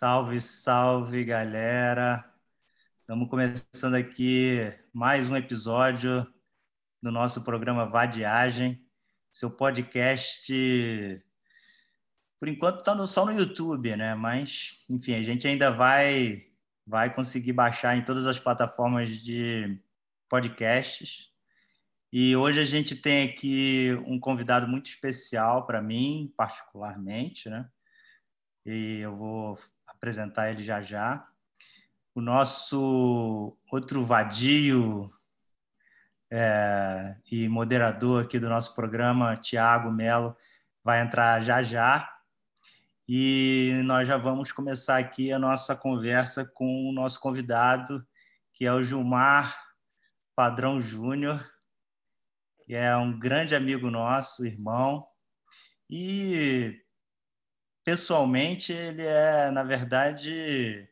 Salve, salve, galera! Estamos começando aqui mais um episódio do nosso programa Vadiagem, seu podcast. Por enquanto está só no YouTube, né? Mas, enfim, a gente ainda vai vai conseguir baixar em todas as plataformas de podcasts. E hoje a gente tem aqui um convidado muito especial para mim, particularmente, né? E eu vou apresentar ele já já. O nosso outro vadio é, e moderador aqui do nosso programa, Tiago Melo, vai entrar já já. E nós já vamos começar aqui a nossa conversa com o nosso convidado, que é o Gilmar Padrão Júnior que é um grande amigo nosso, irmão, e pessoalmente ele é, na verdade,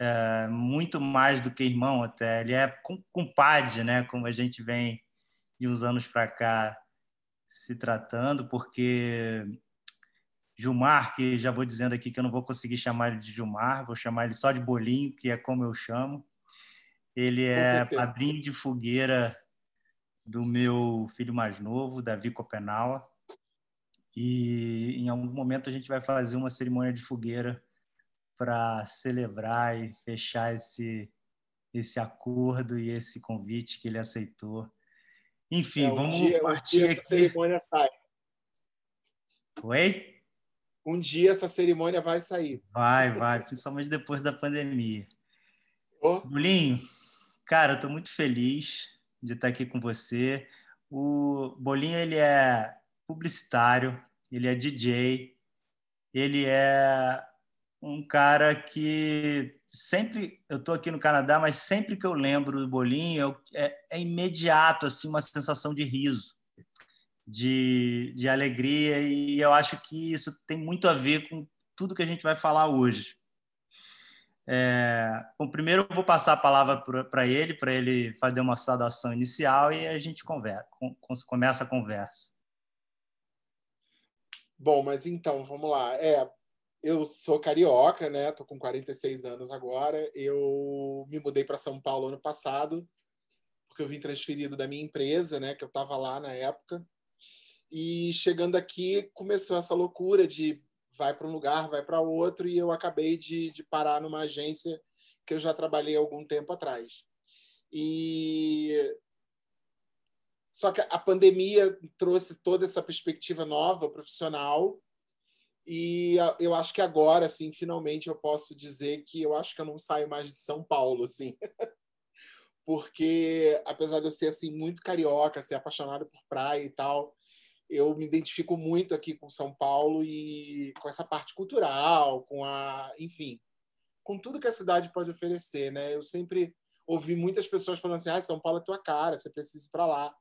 é muito mais do que irmão até, ele é compadre, né, como a gente vem de uns anos para cá se tratando, porque Gilmar, que já vou dizendo aqui que eu não vou conseguir chamar ele de Gilmar, vou chamar ele só de Bolinho, que é como eu chamo. Ele é padrinho de fogueira do meu filho mais novo, Davi Copenau. E em algum momento a gente vai fazer uma cerimônia de fogueira para celebrar e fechar esse, esse acordo e esse convite que ele aceitou. Enfim, é, um vamos dia, partir um dia aqui. Essa cerimônia sai. Oi? Um dia essa cerimônia vai sair. Vai, vai, principalmente depois da pandemia. Oh. Bulinho, cara, eu estou muito feliz de estar aqui com você. O Bolinho ele é publicitário, ele é DJ, ele é um cara que sempre eu estou aqui no Canadá, mas sempre que eu lembro do Bolinho eu, é, é, imediato assim uma sensação de riso, de, de alegria e eu acho que isso tem muito a ver com tudo que a gente vai falar hoje. É, bom, primeiro eu vou passar a palavra para ele, para ele fazer uma saudação inicial e a gente conversa, com, começa a conversa. Bom, mas então, vamos lá. É, eu sou carioca, né? Tô com 46 anos agora. Eu me mudei para São Paulo ano passado, porque eu vim transferido da minha empresa, né? Que eu estava lá na época. E chegando aqui, começou essa loucura de vai para um lugar, vai para outro, e eu acabei de, de parar numa agência que eu já trabalhei algum tempo atrás. E só que a pandemia trouxe toda essa perspectiva nova profissional e eu acho que agora assim finalmente eu posso dizer que eu acho que eu não saio mais de São Paulo assim porque apesar de eu ser assim muito carioca ser apaixonado por praia e tal eu me identifico muito aqui com São Paulo e com essa parte cultural, com a, enfim, com tudo que a cidade pode oferecer, né? Eu sempre ouvi muitas pessoas falando assim: "Ah, São Paulo é tua cara, você precisa ir para lá".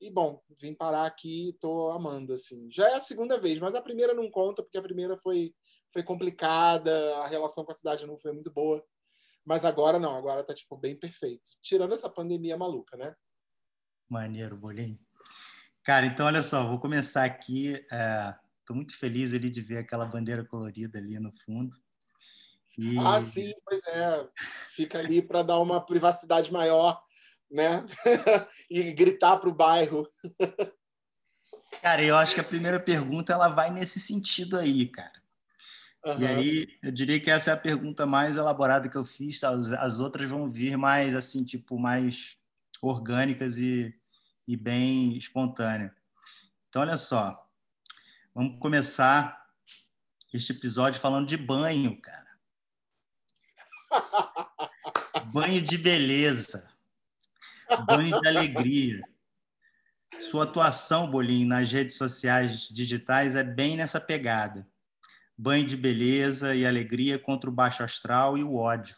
E bom, vim parar aqui, tô amando assim. Já é a segunda vez, mas a primeira não conta porque a primeira foi foi complicada, a relação com a cidade não foi muito boa. Mas agora não, agora tá tipo bem perfeito. Tirando essa pandemia maluca, né? Maneiro, bolinho. Cara, então olha só, vou começar aqui. Estou é, muito feliz ali de ver aquela bandeira colorida ali no fundo. E... Ah, sim, pois é. Fica ali para dar uma privacidade maior, né? e gritar para o bairro. Cara, eu acho que a primeira pergunta ela vai nesse sentido aí, cara. Uhum. E aí, eu diria que essa é a pergunta mais elaborada que eu fiz. Tá? As outras vão vir mais, assim, tipo, mais orgânicas e e bem espontânea. Então, olha só, vamos começar este episódio falando de banho, cara. banho de beleza, banho de alegria. Sua atuação, Bolinho, nas redes sociais digitais é bem nessa pegada. Banho de beleza e alegria contra o baixo astral e o ódio.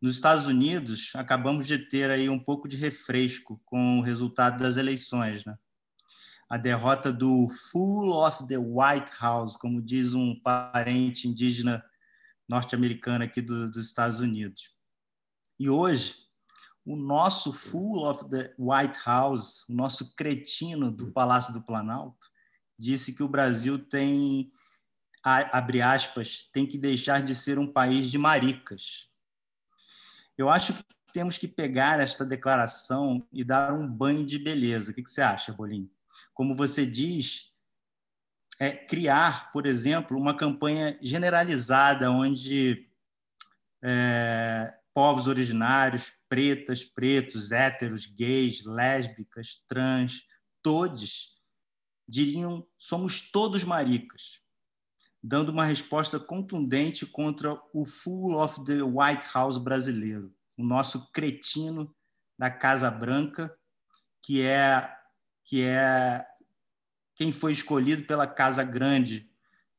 Nos Estados Unidos, acabamos de ter aí um pouco de refresco com o resultado das eleições, né? A derrota do Full of the White House, como diz um parente indígena norte-americano aqui do, dos Estados Unidos. E hoje, o nosso Full of the White House, o nosso cretino do Palácio do Planalto, disse que o Brasil tem abre aspas, tem que deixar de ser um país de maricas. Eu acho que temos que pegar esta declaração e dar um banho de beleza. O que você acha, Bolim? Como você diz, é criar, por exemplo, uma campanha generalizada onde é, povos originários, pretas, pretos, héteros, gays, lésbicas, trans, todos diriam somos todos maricas, dando uma resposta contundente contra o full of the White House brasileiro, o nosso cretino da Casa Branca, que é que é quem foi escolhido pela Casa Grande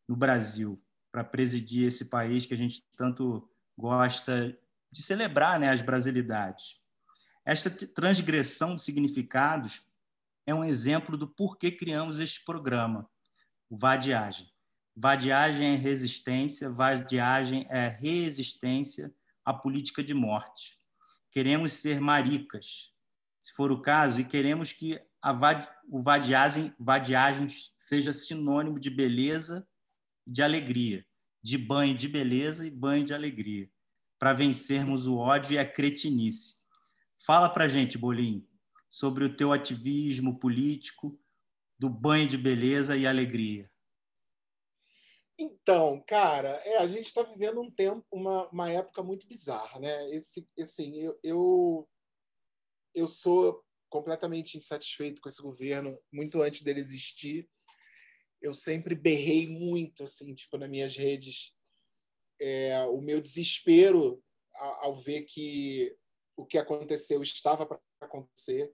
no Brasil para presidir esse país que a gente tanto gosta de celebrar né, as brasilidades. Esta transgressão de significados é um exemplo do porquê criamos este programa, o Vadiagem. Vadiagem é resistência, vadiagem é resistência à política de morte. Queremos ser maricas, se for o caso, e queremos que vad, o vadiagem, vadiagem seja sinônimo de beleza de alegria, de banho de beleza e banho de alegria para vencermos o ódio e a cretinice. Fala para gente, Bolim, sobre o teu ativismo político do banho de beleza e alegria. Então, cara, é, a gente está vivendo um tempo, uma, uma época muito bizarra, né? Esse, assim, eu, eu, eu sou completamente insatisfeito com esse governo, muito antes dele existir. Eu sempre berrei muito, assim, tipo, nas minhas redes, é, o meu desespero ao, ver que o que aconteceu estava para acontecer.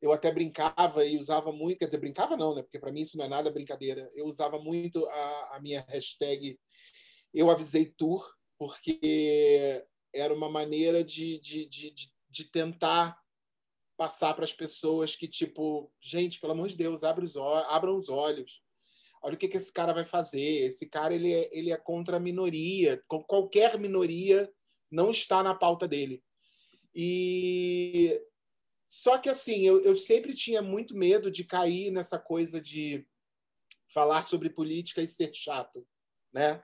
Eu até brincava e usava muito, quer dizer, brincava não, né? Porque para mim isso não é nada brincadeira. Eu usava muito a, a minha hashtag Eu Avisei Tour, porque era uma maneira de, de, de, de, de tentar passar para as pessoas que, tipo, gente, pelo amor de Deus, abre os abram os olhos olha o que, que esse cara vai fazer. Esse cara ele é, ele é contra a minoria. Qualquer minoria não está na pauta dele. E só que assim, eu, eu sempre tinha muito medo de cair nessa coisa de falar sobre política e ser chato, né?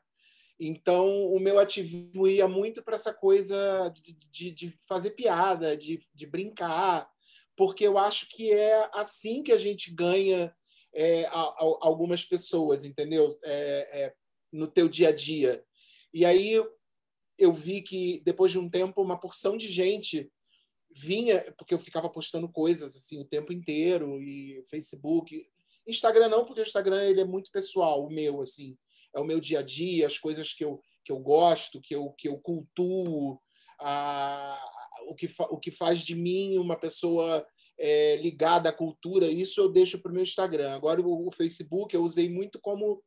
Então, o meu ativismo ia muito para essa coisa de, de, de fazer piada, de, de brincar, porque eu acho que é assim que a gente ganha é, a, a, algumas pessoas, entendeu? É, é, no teu dia a dia. E aí eu vi que depois de um tempo uma porção de gente vinha porque eu ficava postando coisas assim o tempo inteiro e Facebook, Instagram não porque o Instagram ele é muito pessoal, o meu assim é o meu dia a dia, as coisas que eu que eu gosto, que eu que eu cultuo, a, o que o que faz de mim uma pessoa é, ligada à cultura, isso eu deixo para o meu Instagram. Agora, o, o, Facebook eu usei muito como,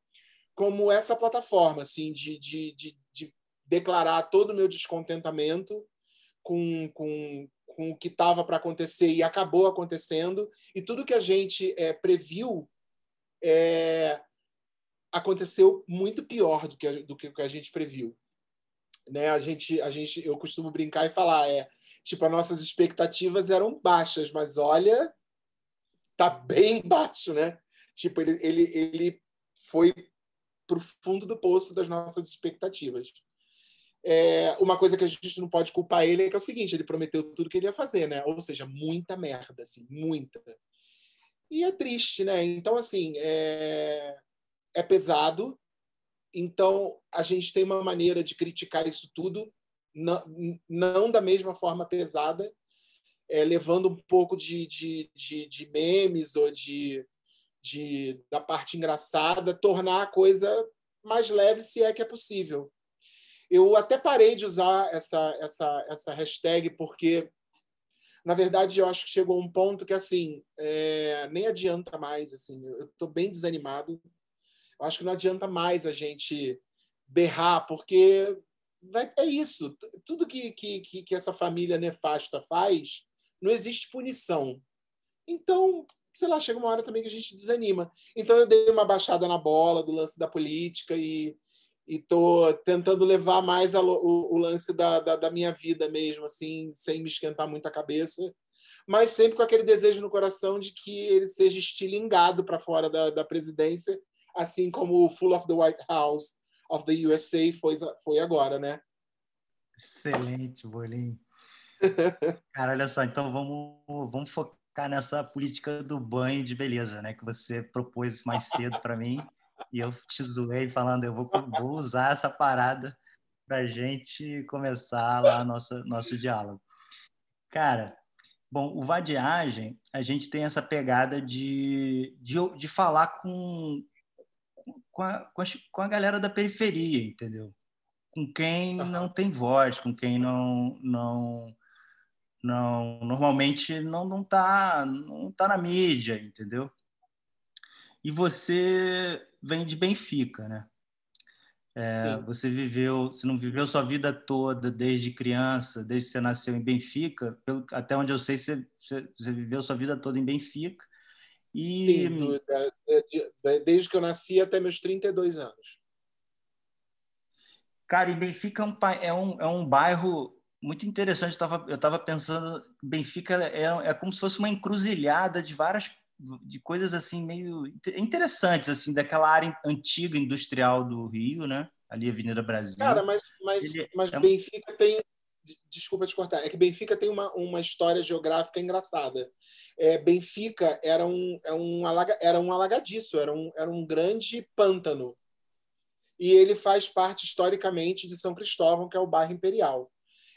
como essa plataforma, assim, de, de, de, de declarar todo o meu descontentamento com, com, com o que estava para acontecer e acabou acontecendo, e tudo que a gente é, previu é, aconteceu muito pior do que, a, do que a gente previu. Né? A gente, a gente, eu costumo brincar e falar, é, Tipo, as nossas expectativas eram baixas, mas olha, tá bem baixo, né? Tipo, ele, ele, ele foi pro fundo do poço das nossas expectativas. É, uma coisa que a gente não pode culpar ele é que é o seguinte, ele prometeu tudo que ele ia fazer, né? Ou seja, muita merda, assim, muita. E é triste, né? Então, assim, é, é pesado. Então, a gente tem uma maneira de criticar isso tudo não, não da mesma forma pesada, é, levando um pouco de, de, de, de memes ou de, de, da parte engraçada, tornar a coisa mais leve, se é que é possível. Eu até parei de usar essa, essa, essa hashtag porque, na verdade, eu acho que chegou um ponto que assim é, nem adianta mais. Assim, eu estou bem desanimado. Eu acho que não adianta mais a gente berrar, porque é isso. Tudo que, que, que essa família nefasta faz, não existe punição. Então, sei lá, chega uma hora também que a gente desanima. Então eu dei uma baixada na bola do lance da política e estou tentando levar mais a, o, o, lance da, da, da, minha vida mesmo, assim, sem me esquentar muito a cabeça, mas sempre com aquele desejo no coração de que ele seja estilingado para fora da, da presidência assim como o Full of the White House of the USA foi, foi agora, né? Excelente, Bolinho. Cara, olha só, então vamos, vamos focar nessa política do banho de beleza, né? Que você propôs mais cedo para mim e eu te zoei falando, eu vou, vou usar essa parada para gente começar lá nosso, nosso diálogo. Cara, bom, o Vadiagem, a gente tem essa pegada de, de, de falar com, com, a, com, a, com a galera da periferia, entendeu? Com quem não tem voz, com quem não, não não normalmente não não tá não tá na mídia entendeu? E você vem de Benfica né? É, você viveu você não viveu sua vida toda desde criança desde que você nasceu em Benfica? Pelo, até onde eu sei você, você, você viveu sua vida toda em Benfica e Sim, do, desde que eu nasci até meus 32 anos cara e Benfica é um é um, é um bairro muito interessante. Eu estava pensando, Benfica é, é como se fosse uma encruzilhada de várias de coisas assim meio interessantes assim daquela área antiga industrial do Rio, né? Ali Avenida Brasil. Cara, mas mas, Ele mas é... Benfica tem desculpa te cortar, é que Benfica tem uma, uma história geográfica engraçada. É, Benfica era um, é um, alaga, era um alagadiço, era um, era um grande pântano. E ele faz parte historicamente de São Cristóvão, que é o bairro Imperial.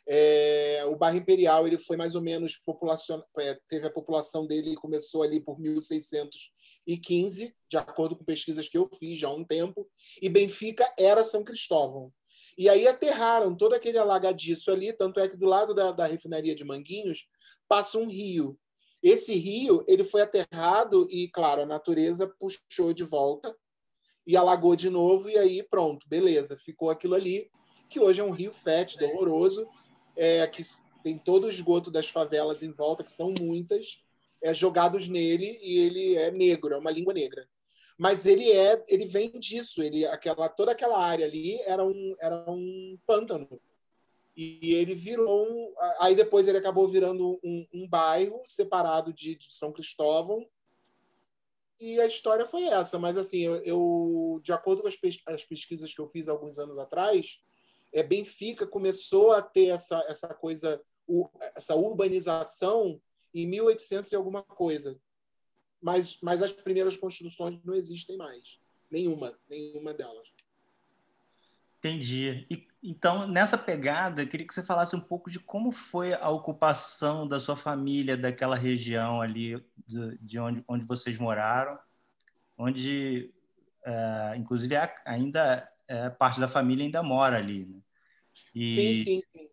É, o bairro Imperial ele foi mais ou menos população, é, teve a população dele começou ali por 1615, de acordo com pesquisas que eu fiz já há um tempo, e Benfica era São Cristóvão. E aí aterraram todo aquele alagadiço ali, tanto é que do lado da, da refinaria de Manguinhos passa um rio. Esse rio ele foi aterrado e, claro, a natureza puxou de volta e alagou de novo, e aí pronto, beleza, ficou aquilo ali, que hoje é um rio fétido, horroroso, é, que tem todo o esgoto das favelas em volta, que são muitas, é, jogados nele e ele é negro, é uma língua negra. Mas ele é, ele vem disso, ele aquela toda aquela área ali era um era um pântano. E ele virou um, aí depois ele acabou virando um, um bairro separado de, de, São Cristóvão. E a história foi essa, mas assim, eu, eu de acordo com as, pes as pesquisas que eu fiz alguns anos atrás, é, Benfica começou a ter essa, essa coisa, essa urbanização em 1800 e alguma coisa. Mas, mas as primeiras construções não existem mais. Nenhuma, nenhuma delas. Entendi. E, então, nessa pegada, eu queria que você falasse um pouco de como foi a ocupação da sua família daquela região ali, de, de onde, onde vocês moraram, onde, é, inclusive, ainda é, parte da família ainda mora ali. Né? E, sim, sim, sim.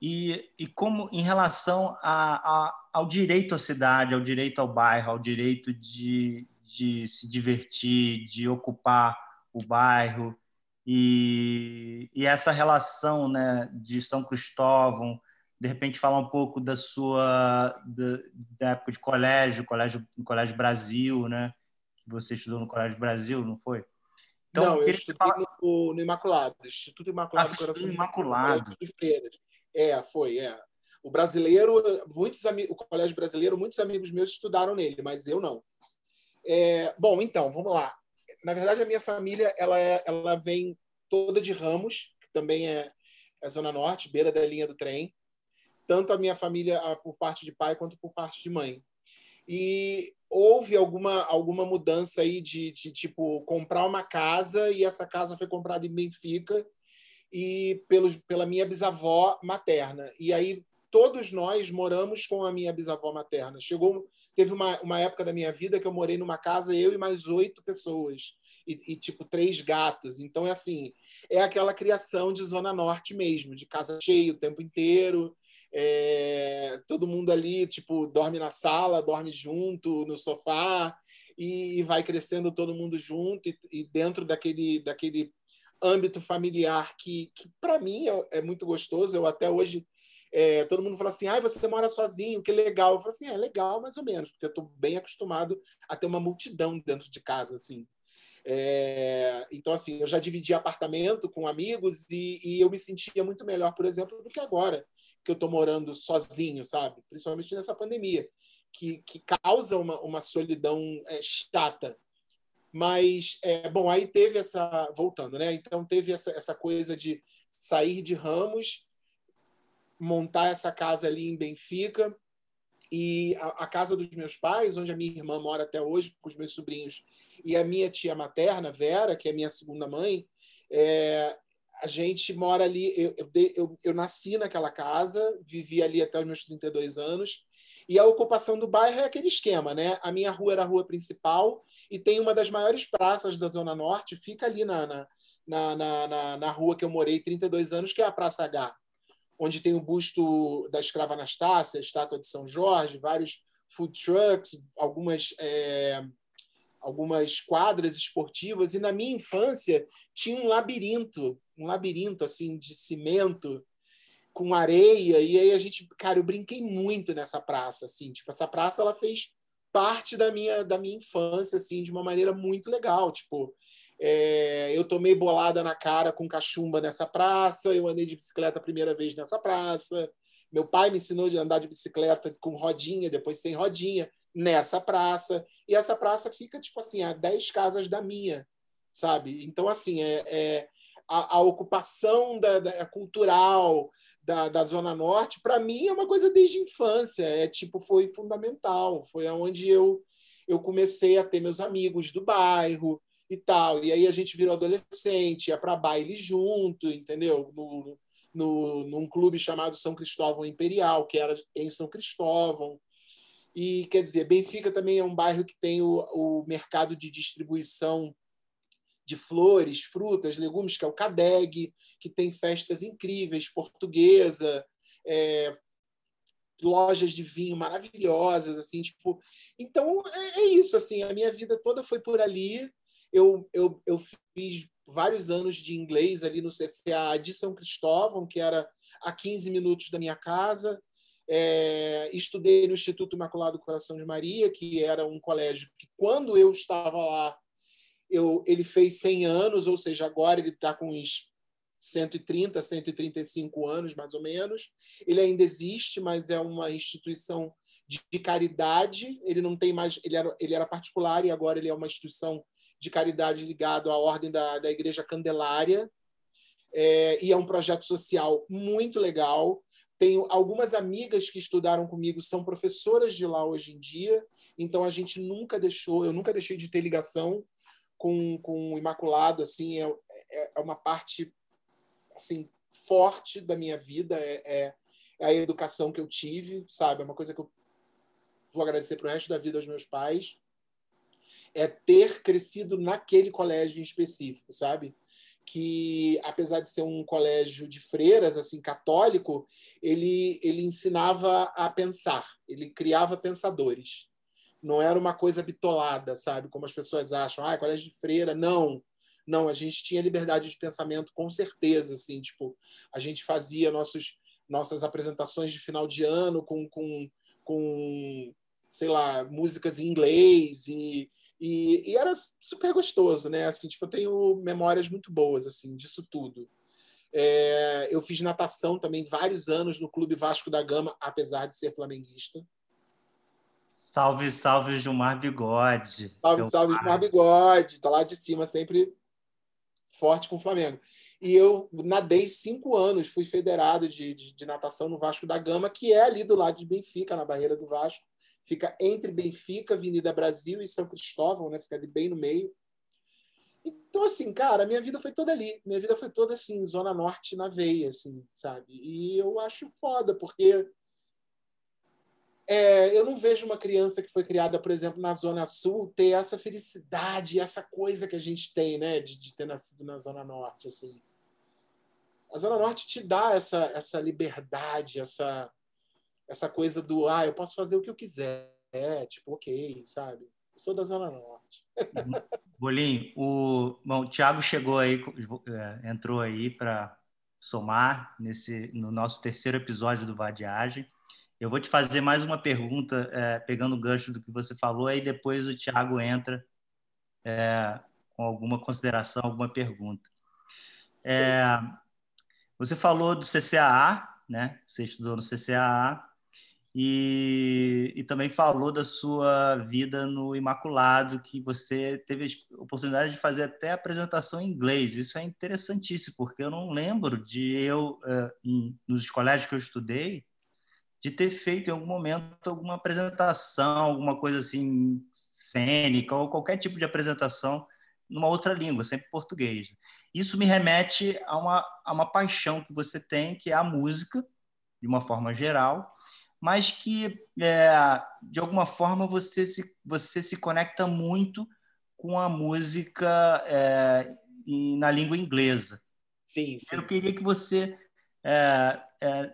E, e como em relação a, a, ao direito à cidade, ao direito ao bairro, ao direito de, de se divertir, de ocupar o bairro, e, e essa relação né, de São Cristóvão, de repente falar um pouco da sua da, da época de colégio, colégio, colégio Brasil, né? Que você estudou no Colégio Brasil, não foi? Então, não, eu estudei fala... no, no, Imaculado, Instituto Imaculado ah, Coração Imaculado. de Freiras. É, foi, é. O brasileiro, muitos o colégio brasileiro, muitos amigos meus estudaram nele, mas eu não. É, bom, então, vamos lá. Na verdade, a minha família, ela, é, ela vem toda de Ramos, que também é, é Zona Norte, beira da linha do trem. Tanto a minha família por parte de pai quanto por parte de mãe. E houve alguma, alguma mudança aí de, de, tipo comprar uma casa e essa casa foi comprada em Benfica e pelos, pela minha bisavó materna. E aí todos nós moramos com a minha bisavó materna. Chegou, teve uma, uma época da minha vida que eu morei numa casa eu e mais oito pessoas e, e tipo três gatos. Então é assim, é aquela criação de zona norte mesmo, de casa cheia o tempo inteiro é, todo mundo ali, tipo, dorme na sala, dorme junto, no sofá, e, e vai crescendo todo mundo junto, e, e, dentro daquele, daquele âmbito familiar que, que para mim, é, é, muito gostoso. Eu até hoje, é, todo mundo fala assim, ah, você mora sozinho, que legal. Eu falo assim, é legal mais ou menos, porque eu estou bem acostumado a ter uma multidão dentro de casa, assim. É, então, assim, eu já dividi apartamento com amigos e, e, eu me sentia muito melhor, por exemplo, do que agora que eu estou morando sozinho, sabe? Principalmente nessa pandemia, que, que causa uma, uma solidão é, chata. Mas, é, bom, aí teve essa. Voltando, né? Então, teve essa, essa coisa de sair de Ramos, montar essa casa ali em Benfica. E a, a, casa dos meus pais, onde a minha irmã mora até hoje, com os meus sobrinhos, e a minha tia materna, Vera, que é minha segunda mãe, é, a gente mora ali. Eu, eu, eu, eu, nasci naquela casa, vivi ali até os meus 32 anos. E a ocupação do bairro é aquele esquema, né? A minha rua era a rua principal e tem uma das maiores praças da Zona Norte, fica ali na, na, na, na, na rua que eu morei 32 anos, que é a Praça H, onde tem o busto da escrava Anastácia, a estátua de São Jorge, vários food trucks, algumas. É algumas quadras esportivas e na minha infância tinha um labirinto, um labirinto assim de cimento com areia e aí a gente, cara, eu brinquei muito nessa praça assim, tipo essa praça ela fez parte da minha da minha infância assim de uma maneira muito legal, tipo é, eu tomei bolada na cara com cachumba nessa praça, eu andei de bicicleta a primeira vez nessa praça, meu pai me ensinou a andar de bicicleta com rodinha, depois sem rodinha nessa praça. E essa praça fica, tipo assim, a 10 casas da minha, sabe? Então, assim, é, é a, a, ocupação da, da cultural da, da Zona Norte, para mim, é uma coisa desde infância. É tipo, foi fundamental. Foi onde eu, eu comecei a ter meus amigos do bairro e tal. E aí a gente virou adolescente, ia para baile junto, entendeu? No, no, num clube chamado São Cristóvão Imperial, que era em São Cristóvão. E quer dizer, Benfica também é um bairro que tem o, o mercado de distribuição de flores, frutas, legumes, que é o Cadeg, que tem festas incríveis, portuguesa, é, lojas de vinho maravilhosas, assim, tipo. Então é, é, isso, assim, a minha vida toda foi por ali. Eu, eu, eu fiz vários anos de inglês ali no CCA de São Cristóvão, que era a 15 minutos da minha casa. É, estudei no Instituto Imaculado Coração de Maria, que era um colégio que, quando eu estava lá, eu, ele fez 100 anos, ou seja, agora ele está com uns 130, 135 anos, mais ou menos. Ele ainda existe, mas é uma instituição de, de caridade. Ele não tem mais, ele era, ele era particular e agora ele é uma instituição de caridade ligado à ordem da, da Igreja Candelária. É, e é um projeto social muito legal. Tenho algumas amigas que estudaram comigo, são professoras de lá hoje em dia, então a gente nunca deixou, eu nunca deixei de ter ligação com, com o Imaculado, assim, é, é, é uma parte assim forte da minha vida, é, é, é a educação que eu tive, sabe? É uma coisa que eu vou agradecer para o resto da vida aos meus pais, é ter crescido naquele colégio em específico, sabe? que apesar de ser um colégio de freiras assim católico ele ele ensinava a pensar ele criava pensadores não era uma coisa bitolada sabe como as pessoas acham ah colégio de freira não não a gente tinha liberdade de pensamento com certeza assim tipo a gente fazia nossos nossas apresentações de final de ano com com, com sei lá músicas em inglês e e, e, era super gostoso, né? Assim, tipo, eu tenho memórias muito boas assim disso tudo. É, eu fiz natação também vários anos no Clube Vasco da Gama, apesar de ser flamenguista. Salve, salve Gilmar Bigode. Salve, salve pai. Gilmar Bigode. Tá lá de cima, sempre forte com o Flamengo. E eu nadei cinco anos, fui federado de, de, de natação no Vasco da Gama, que é ali do lado de Benfica, na barreira do Vasco fica entre Benfica, Avenida Brasil e São Cristóvão, né? Fica ali bem no meio. Então, assim, cara, minha vida foi toda ali. Minha vida foi toda, assim, Zona Norte na veia, assim, sabe? E eu acho foda, porque é, eu não vejo uma criança que foi criada, por exemplo, na Zona Sul ter essa felicidade, essa coisa que a gente tem, né? De, de ter nascido na Zona Norte, assim. A Zona Norte te dá essa, essa liberdade, essa essa coisa do, ah, eu posso fazer o que eu quiser, é, tipo, ok, sabe? Eu sou da Zona Norte. Bolinho, o, bom, o Thiago chegou aí, é, entrou aí para somar nesse no nosso terceiro episódio do Vadiagem. Eu vou te fazer mais uma pergunta, é, pegando o gancho do que você falou, aí depois o Thiago entra é, com alguma consideração, alguma pergunta. É, você falou do CCAA, né? Você estudou no CCAA e, e, também falou da sua vida no Imaculado, que você teve a oportunidade de fazer até apresentação em inglês. Isso é interessantíssimo, porque eu não lembro de eu, em, nos colégios que eu estudei, de ter feito em algum momento alguma apresentação, alguma coisa assim cênica ou qualquer tipo de apresentação numa outra língua, sempre português. Isso me remete a uma, a uma paixão que você tem, que é a música, de uma forma geral, mas que, é, de alguma forma, você se, você se conecta muito com a música é, na língua inglesa. Sim, sim. Eu queria que você é, é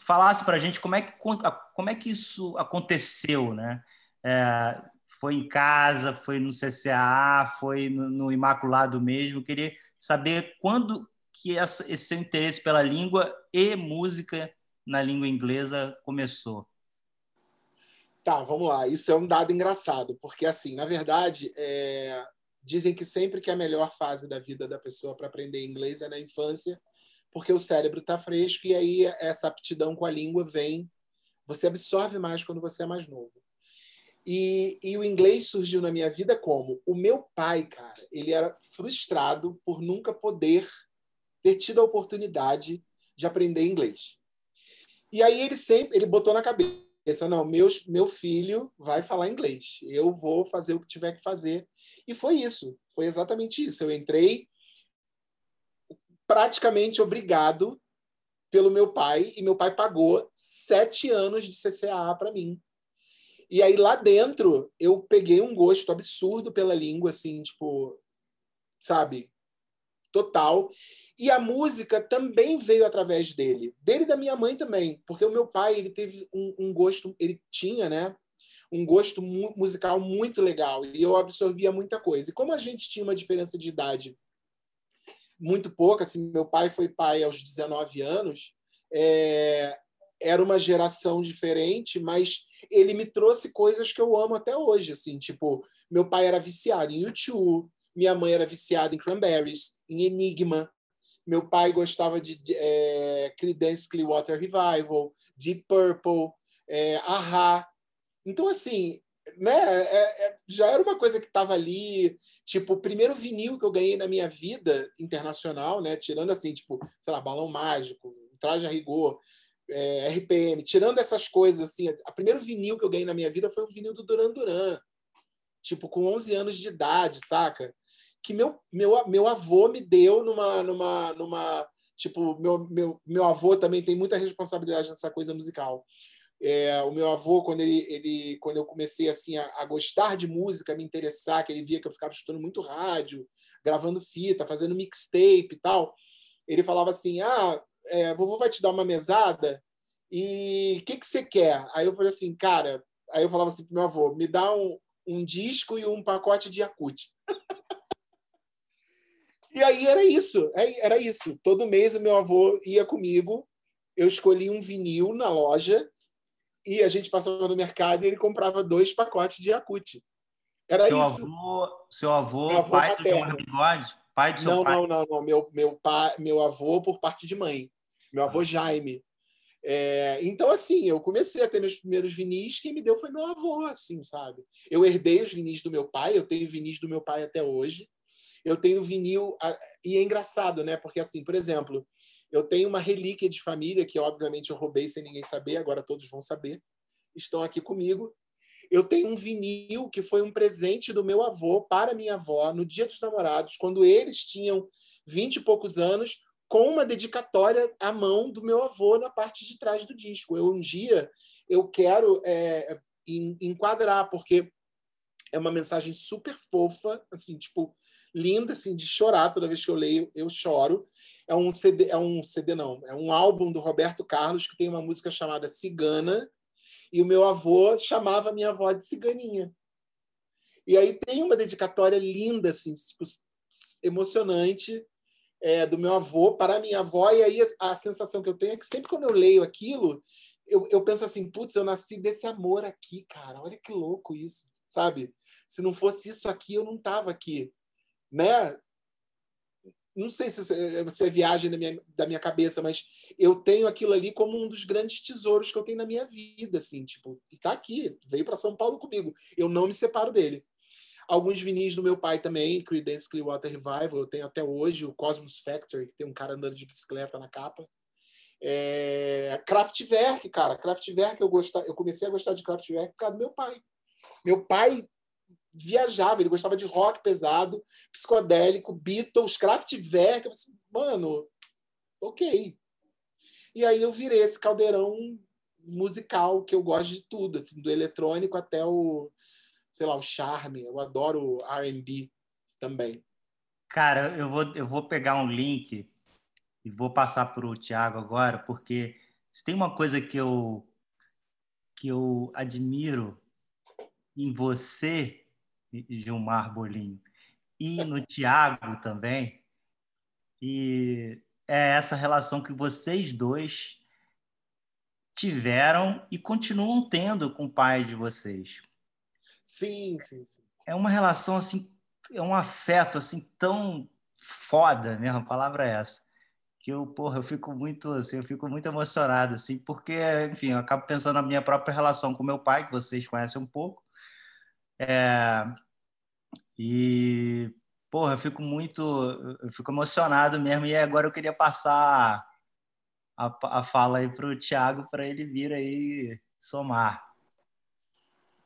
falasse para a gente como é, que, como é que isso aconteceu, né? É, foi em casa, foi no CCA, foi no, no Imaculado mesmo. Eu queria saber quando que essa, esse seu interesse pela língua e música na língua inglesa começou? Tá, vamos lá. Isso é um dado engraçado, porque, assim, na verdade, é... dizem que sempre que a melhor fase da vida da pessoa para aprender inglês é na infância, porque o cérebro está fresco e aí essa aptidão com a língua vem. Você absorve mais quando você é mais novo. E, e, o inglês surgiu na minha vida como? O meu pai, cara, ele era frustrado por nunca poder ter tido a oportunidade de aprender inglês. E aí ele sempre, ele botou na cabeça, não, meu, meu filho vai falar inglês, eu vou fazer o que tiver que fazer. E foi isso, foi exatamente isso. Eu entrei praticamente obrigado pelo meu pai, e meu pai pagou sete anos de CCA para mim. E aí lá dentro eu peguei um gosto absurdo pela língua, assim, tipo, sabe, total. E a música também veio através dele, dele e da minha mãe também, porque o meu pai ele teve um, um gosto, ele tinha, né, um gosto mu musical muito legal e eu absorvia muita coisa. E como a gente tinha uma diferença de idade muito pouca, assim, meu pai foi pai aos 19 anos, é, era uma geração diferente, mas ele me trouxe coisas que eu amo até hoje, assim, tipo, meu pai era viciado em YouTube, minha mãe era viciada em Cranberries, em Enigma, meu pai gostava de, de é, Creedence Clearwater Revival, Deep Purple, é, Aha. Então, assim, né, é, é, já era uma coisa que estava ali. Tipo, o primeiro vinil que eu ganhei na minha vida internacional, né, tirando assim, tipo, sei lá, Balão Mágico, Traje a Rigor, é, RPM, tirando essas coisas, assim, a primeiro vinil que eu ganhei na minha vida foi o vinil do Duran Duran. Tipo, com 11 anos de idade, saca? que meu, meu, meu avô me deu numa, numa, numa tipo meu, meu, meu avô também tem muita responsabilidade nessa coisa musical é, o meu avô quando ele, ele quando eu comecei assim a, a, gostar de música a me interessar que ele via que eu ficava escutando muito rádio gravando fita fazendo mixtape e tal ele falava assim ah é, vovô vai te dar uma mesada? E o que que você quer? Aí eu falei assim cara aí eu falava assim pro meu avô me dá um, um disco e um pacote de Yakut E aí era isso, é, era isso. Todo mês o meu avô ia comigo, eu escolhi um vinil na loja e a gente passava no mercado e ele comprava dois pacotes de Yakut. Era seu isso. Avô, seu avô, avô pai materno. do João Bigode? Pai do seu não, pai? Não, não, não. Meu, meu, pai, meu avô por parte de mãe. Meu avô ah. Jaime. É, então, assim, eu comecei a ter meus primeiros vinis, quem me deu foi meu avô, assim, sabe? Eu herdei os vinis do meu pai, eu tenho vinis do meu pai até hoje eu tenho vinil. E é engraçado, né? Porque, assim, por exemplo, eu tenho uma relíquia de família que, obviamente, eu roubei sem ninguém saber, agora todos vão saber. Estão aqui comigo. Eu tenho um vinil que foi um presente do meu avô para minha avó no Dia dos Namorados, quando eles tinham vinte e poucos anos, com uma dedicatória à mão do meu avô na parte de trás do disco. Eu um dia eu quero é, enquadrar porque é uma mensagem super fofa, assim, tipo, linda, assim, de chorar toda vez que eu leio, eu choro. É um CD, é um CD não, é um álbum do Roberto Carlos que tem uma música chamada Cigana, e o meu avô chamava minha avó de ciganinha. E aí tem uma dedicatória linda, assim, tipo, emocionante, é, do meu avô para minha avó, e aí a, a, sensação que eu tenho é que sempre quando eu leio aquilo, eu, eu penso assim, putz, eu nasci desse amor aqui, cara, olha que louco isso, sabe? Se não fosse isso aqui, eu não tava aqui né? Não sei se, se é viagem da minha, da minha cabeça, mas eu tenho aquilo ali como um dos grandes tesouros que eu tenho na minha vida, assim, tipo, e tá aqui, veio para São Paulo comigo. Eu não me separo dele. Alguns vinis do meu pai também, Creedence Clearwater Revival, eu tenho até hoje o Cosmos Factory, que tem um cara andando de bicicleta na capa. É... Kraftwerk, cara, Kraftwerk eu gostar, eu comecei a gostar de Kraftwerk por causa do meu pai. Meu pai viajava, ele gostava de rock pesado, psicodélico, Beatles, Kraftwerk. Eu falei assim, mano, ok. E aí eu virei esse caldeirão musical que eu gosto de tudo, assim, do eletrônico até o, sei lá, o charme. Eu adoro R&B também. Cara, eu vou, eu vou pegar um link e vou passar para o Tiago agora, porque se tem uma coisa que eu que eu admiro em você Gilmar Bolinho, e no Tiago também. E é essa relação que vocês dois tiveram e continuam tendo com o pai de vocês. Sim, sim, sim. É uma relação assim, é um afeto assim tão foda, mesmo a palavra é essa. Que eu, porra, eu fico muito assim, eu fico muito emocionado assim, porque, enfim, eu acabo pensando na minha própria relação com meu pai, que vocês conhecem um pouco. É, e, porra, eu fico muito, eu fico emocionado mesmo. E agora eu queria passar a, a fala aí para o Thiago para ele vir aí somar.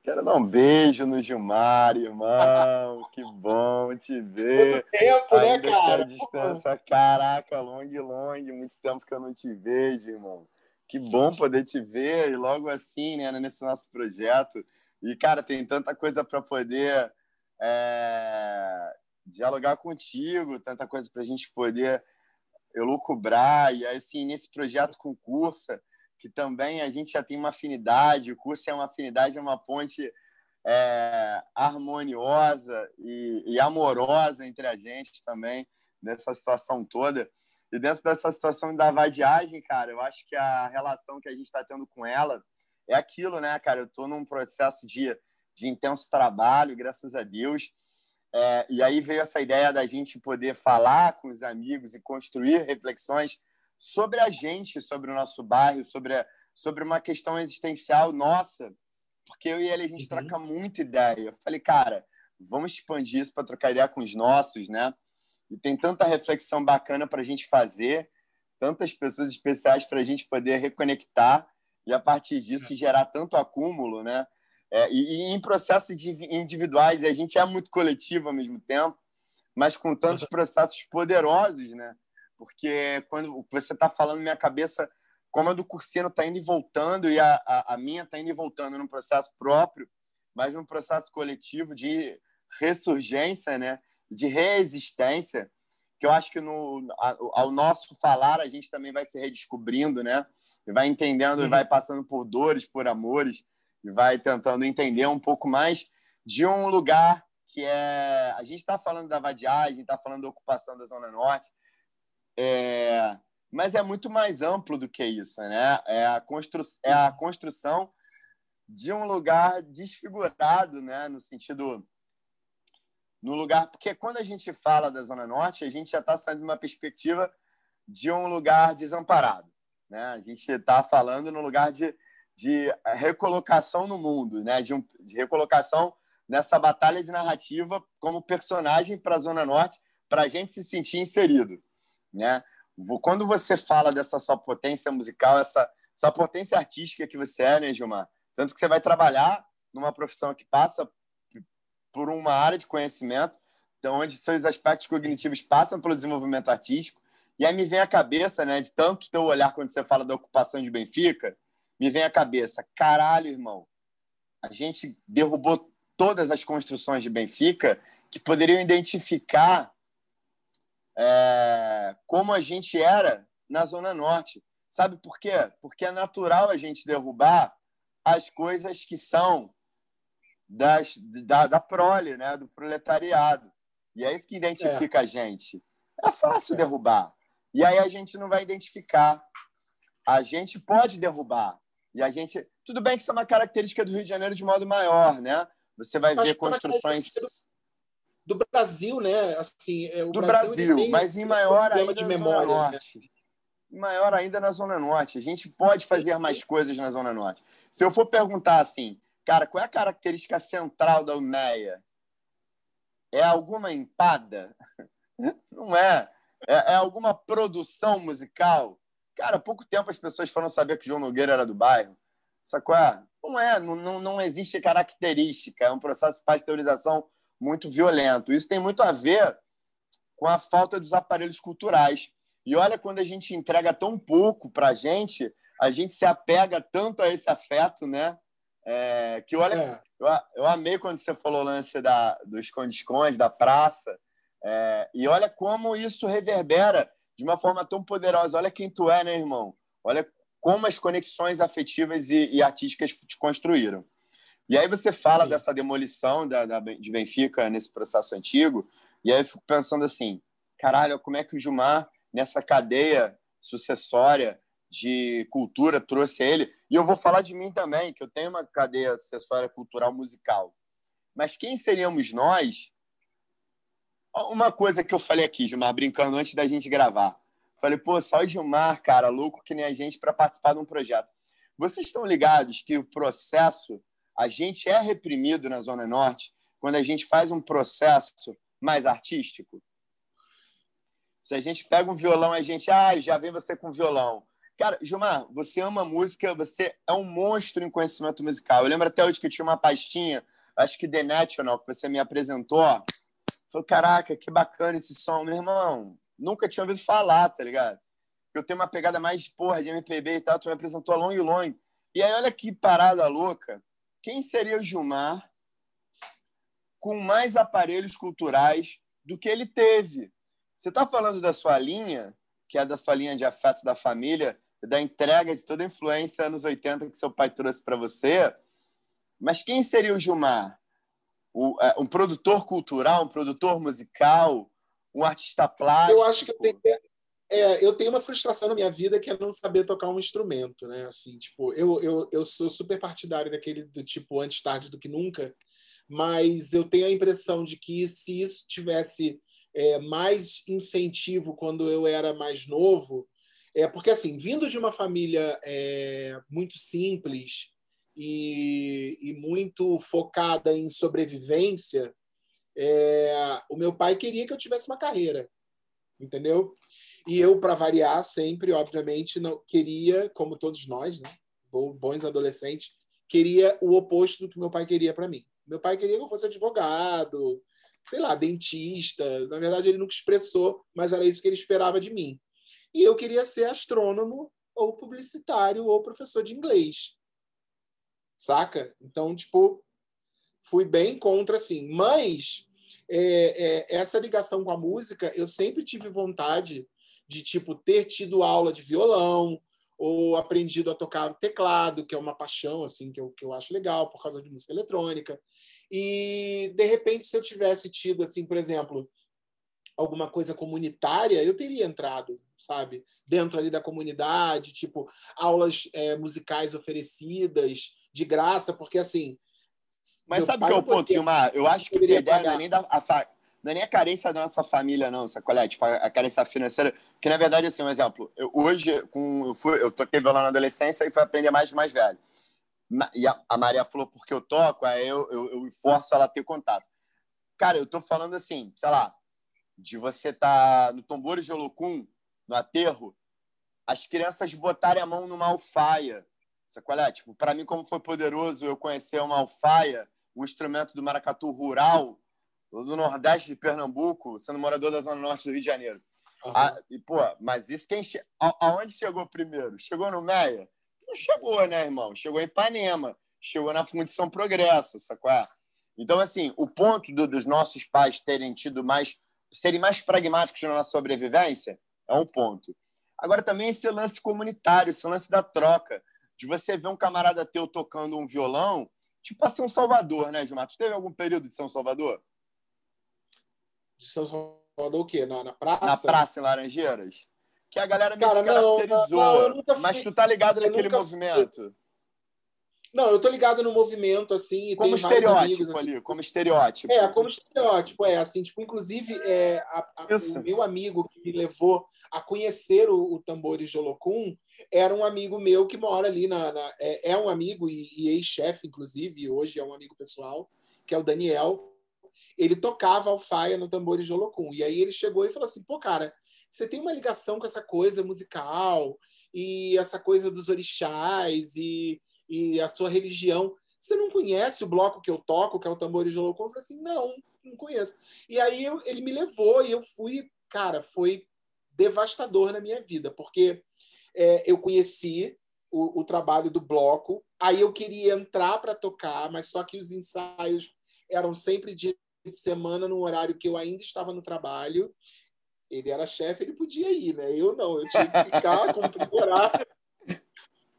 Quero dar um beijo no Gilmar, irmão. que bom te ver. Muito tempo, né, Ainda né, cara? Que a distância, caraca, long, long. Muito tempo que eu não te vejo, irmão. Que bom poder te ver e logo assim, né, nesse nosso projeto. E, cara, tem tanta coisa para poder é, dialogar contigo, tanta coisa para a gente poder elucubrar. E, assim, nesse projeto com Cursa, que também a gente já tem uma afinidade, o Cursa é uma afinidade, é uma ponte é, harmoniosa e, e amorosa entre a gente também, nessa situação toda. E dentro dessa situação da vadiagem, cara, eu acho que a relação que a gente está tendo com ela é aquilo, né, cara? Eu estou num processo de, de intenso trabalho, graças a Deus. É, e aí veio essa ideia da gente poder falar com os amigos e construir reflexões sobre a gente, sobre o nosso bairro, sobre, a, sobre uma questão existencial nossa, porque eu e ele a gente uhum. troca muita ideia. Eu falei, cara, vamos expandir isso para trocar ideia com os nossos, né? E tem tanta reflexão bacana para a gente fazer, tantas pessoas especiais para a gente poder reconectar e a partir disso gerar tanto acúmulo, né? É, e, e, em processos individuais, a gente é muito coletivo ao mesmo tempo, mas com tantos processos poderosos, né? Porque quando você está falando, minha cabeça, como a do Cursino está indo e voltando, e a, a, a minha está indo e voltando num processo próprio, mas num processo coletivo de ressurgência, né? De resistência, que eu acho que no, ao nosso falar a gente também vai se redescobrindo, né? vai entendendo, e vai passando por dores, por amores, e vai tentando entender um pouco mais de um lugar que é. A gente está falando da vadiagem, está falando da ocupação da Zona Norte, é... mas é muito mais amplo do que isso, né? É a, constru... é a construção de um lugar desfigurado, né? No sentido. No lugar. Porque quando a gente fala da Zona Norte, a gente já está saindo de uma perspectiva de um lugar desamparado. Né? A gente está falando no lugar de, de recolocação no mundo, né? de, um, de recolocação nessa batalha de narrativa como personagem para a Zona Norte, para a gente se sentir inserido. Né? Quando você fala dessa sua potência musical, essa, essa potência artística que você é, né, Gilmar? Tanto que você vai trabalhar numa profissão que passa por uma área de conhecimento, onde seus aspectos cognitivos passam pelo desenvolvimento artístico, e aí me vem a cabeça, né, de tanto teu olhar quando você fala da ocupação de Benfica, me vem a cabeça, caralho, irmão, a gente derrubou todas as construções de Benfica que poderiam identificar é, como a gente era na Zona Norte. Sabe por quê? Porque é natural a gente derrubar as coisas que são das, da, da prole, né? do proletariado. E é isso que identifica é. a gente. É fácil é. derrubar. E aí a gente não vai identificar. A gente pode derrubar. E a gente. Tudo bem que isso é uma característica do Rio de Janeiro de modo maior, né? Você vai ver construções. do Brasil, né? Assim, é, do Brasil, Brasil mas em maior ainda de memória, Zona né? Norte. Né? Maior ainda na Zona Norte. A gente pode fazer mais coisas na Zona Norte. Se eu for perguntar assim, cara, qual é a característica central da UNEA? É alguma empada? Não é. é. É alguma produção musical? Cara, há pouco tempo as pessoas foram saber que o João Nogueira era do bairro. Sacou? Não é, não, não, não existe característica, é um processo de pasteurização muito violento. Isso tem muito a ver com a falta dos aparelhos culturais. E olha, quando a gente entrega tão pouco para a gente, a gente se apega tanto a esse afeto, né? É, que olha, é. eu, eu amei quando você falou o lance da, dos esconde-esconde, da praça. É, e olha como isso reverbera de uma forma tão poderosa. Olha quem tu é, né, irmão? Olha como as conexões afetivas e, e artísticas te construíram. E aí você fala Sim. dessa demolição da, da, de Benfica nesse processo antigo, e aí eu fico pensando assim, caralho, como é que o Gilmar, nessa cadeia sucessória de cultura, trouxe ele? E eu vou falar de mim também, que eu tenho uma cadeia sucessória cultural musical. Mas quem seríamos nós? Uma coisa que eu falei aqui, Gilmar, brincando antes da gente gravar. Falei, pô, só o Gilmar, cara, louco que nem a gente, para participar de um projeto. Vocês estão ligados que o processo, a gente é reprimido na Zona Norte quando a gente faz um processo mais artístico? Se a gente pega um violão, a gente, ah, já vem você com violão. Cara, Gilmar, você ama música, você é um monstro em conhecimento musical. Eu lembro até hoje que eu tinha uma pastinha, acho que The National, que você me apresentou. Falei, caraca, que bacana esse som, meu irmão nunca tinha ouvido falar, tá ligado? Eu tenho uma pegada mais, porra, de MPB e tal, tu me apresentou a Long Long. E aí, olha que parada louca. Quem seria o Gilmar com mais aparelhos culturais do que ele teve? Você está falando da sua linha, que é da sua linha de afeto da família, da entrega de toda a influência anos 80 que seu pai trouxe para você. Mas quem seria o Gilmar? É, um produtor cultural, um produtor musical, um artista plástico? Eu acho que eu tenho, é, eu tenho uma frustração na minha vida que é não saber tocar um instrumento, né? Assim, tipo, eu, eu, eu sou super partidário daquele do tipo antes tarde do que nunca, mas eu tenho a impressão de que se isso tivesse é, mais incentivo quando eu era mais novo, é porque assim, vindo de uma família é, muito simples e, e muito focada em sobrevivência, é, o meu pai queria que eu tivesse uma carreira, entendeu? E eu, para variar, sempre, obviamente, não queria, como todos nós, né, bons adolescentes, queria o oposto do que meu pai queria para mim. Meu pai queria que eu fosse advogado, sei lá, dentista. Na verdade, ele nunca expressou, mas era isso que ele esperava de mim. E eu queria ser astrônomo ou publicitário ou professor de inglês. Saca? Então, tipo, fui bem contra, assim. Mas é, é, essa ligação com a música, eu sempre tive vontade de tipo ter tido aula de violão ou aprendido a tocar teclado, que é uma paixão assim que eu, que eu acho legal por causa de música eletrônica. E de repente, se eu tivesse tido assim, por exemplo, alguma coisa comunitária, eu teria entrado, sabe, dentro ali da comunidade, tipo aulas é, musicais oferecidas de graça, porque assim mas sabe o que é o ponto, Gilmar? Eu acho que a ideia não é nem da. A, não é nem a carência da nossa família, não, sacolé? Tipo, a, carência financeira. Que, na verdade, assim, um exemplo. Eu, hoje, com, eu, fui, eu toquei violão na adolescência e fui aprender mais mais velho. E a, a Maria falou, porque eu toco, aí eu, eu, eu forço ela a ter contato. Cara, eu tô falando assim, sei lá, de você estar tá no tambor de Olocum, no aterro, as crianças botarem a mão numa alfaia, Sabe é? Tipo, para mim, como foi poderoso eu conhecer uma alfaia, um instrumento do maracatu rural, do Nordeste de Pernambuco, sendo morador da Zona Norte do Rio de Janeiro. Uhum. Ah, e, pô, mas isso quem che... Aonde chegou primeiro? Chegou no Meia? Não chegou, né, irmão? Chegou em Ipanema, chegou na Fundição Progresso, sacou? É? Então, assim, o ponto do, dos nossos pais terem tido mais, serem mais pragmáticos na nossa sobrevivência é um ponto. Agora, também esse lance comunitário, esse lance da troca de você ver um camarada teu tocando um violão, tipo a São Salvador, né, Gilmar? Tu teve algum período de São Salvador? De São Salvador o quê? Na, na praça? Na praça, em Laranjeiras? Que a galera me Cara, caracterizou. Não, não, mas tu tá ligado naquele movimento? Não, eu tô ligado no movimento, assim. como estereótipo amigos, assim. ali, como estereótipo. É, como estereótipo, é, assim, tipo, inclusive, é, a, a, o meu amigo que me levou a conhecer o, o Tambores de Olocum era um amigo meu que mora ali na. na é, é, um amigo e, e ex-chefe, inclusive, e hoje é um amigo pessoal, que é o Daniel. Ele tocava alfaia no Tambores de Olocum. E aí ele chegou e falou assim: pô, cara, você tem uma ligação com essa coisa musical e essa coisa dos orixás e e a sua religião. Você não conhece o bloco que eu toco, que é o Tambores de Olocô? Eu falei assim, não, não conheço. E aí eu, ele me levou e eu fui, cara, foi devastador na minha vida, porque é, eu conheci o, o, trabalho do bloco, aí eu queria entrar para tocar, mas só que os ensaios eram sempre dia de semana, no horário que eu ainda estava no trabalho. Ele era chefe, ele podia ir, né? Eu não, eu tinha que ficar, cumprir o horário.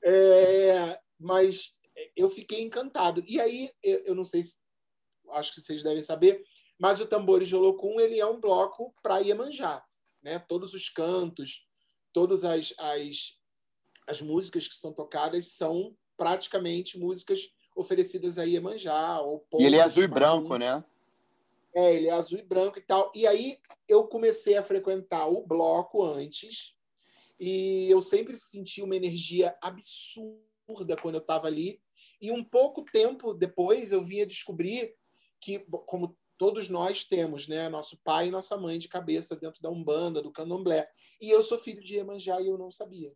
É, mas eu fiquei encantado. E aí, eu não sei se, acho que vocês devem saber, mas o Tambores de Olocum, ele é um bloco para Iemanjá, né? Todos os cantos, todas as, as, as músicas que são tocadas são praticamente músicas oferecidas a Iemanjá. Ou e ele é azul e branco, né? É, ele é azul e branco e tal. E aí eu comecei a frequentar o bloco antes e eu sempre senti uma energia absurda absurda quando eu estava ali. E um pouco tempo depois eu vinha descobrir que, como todos nós temos, né, nosso pai e nossa mãe de cabeça dentro da Umbanda, do Candomblé. E eu sou filho de Iemanjá e eu não sabia.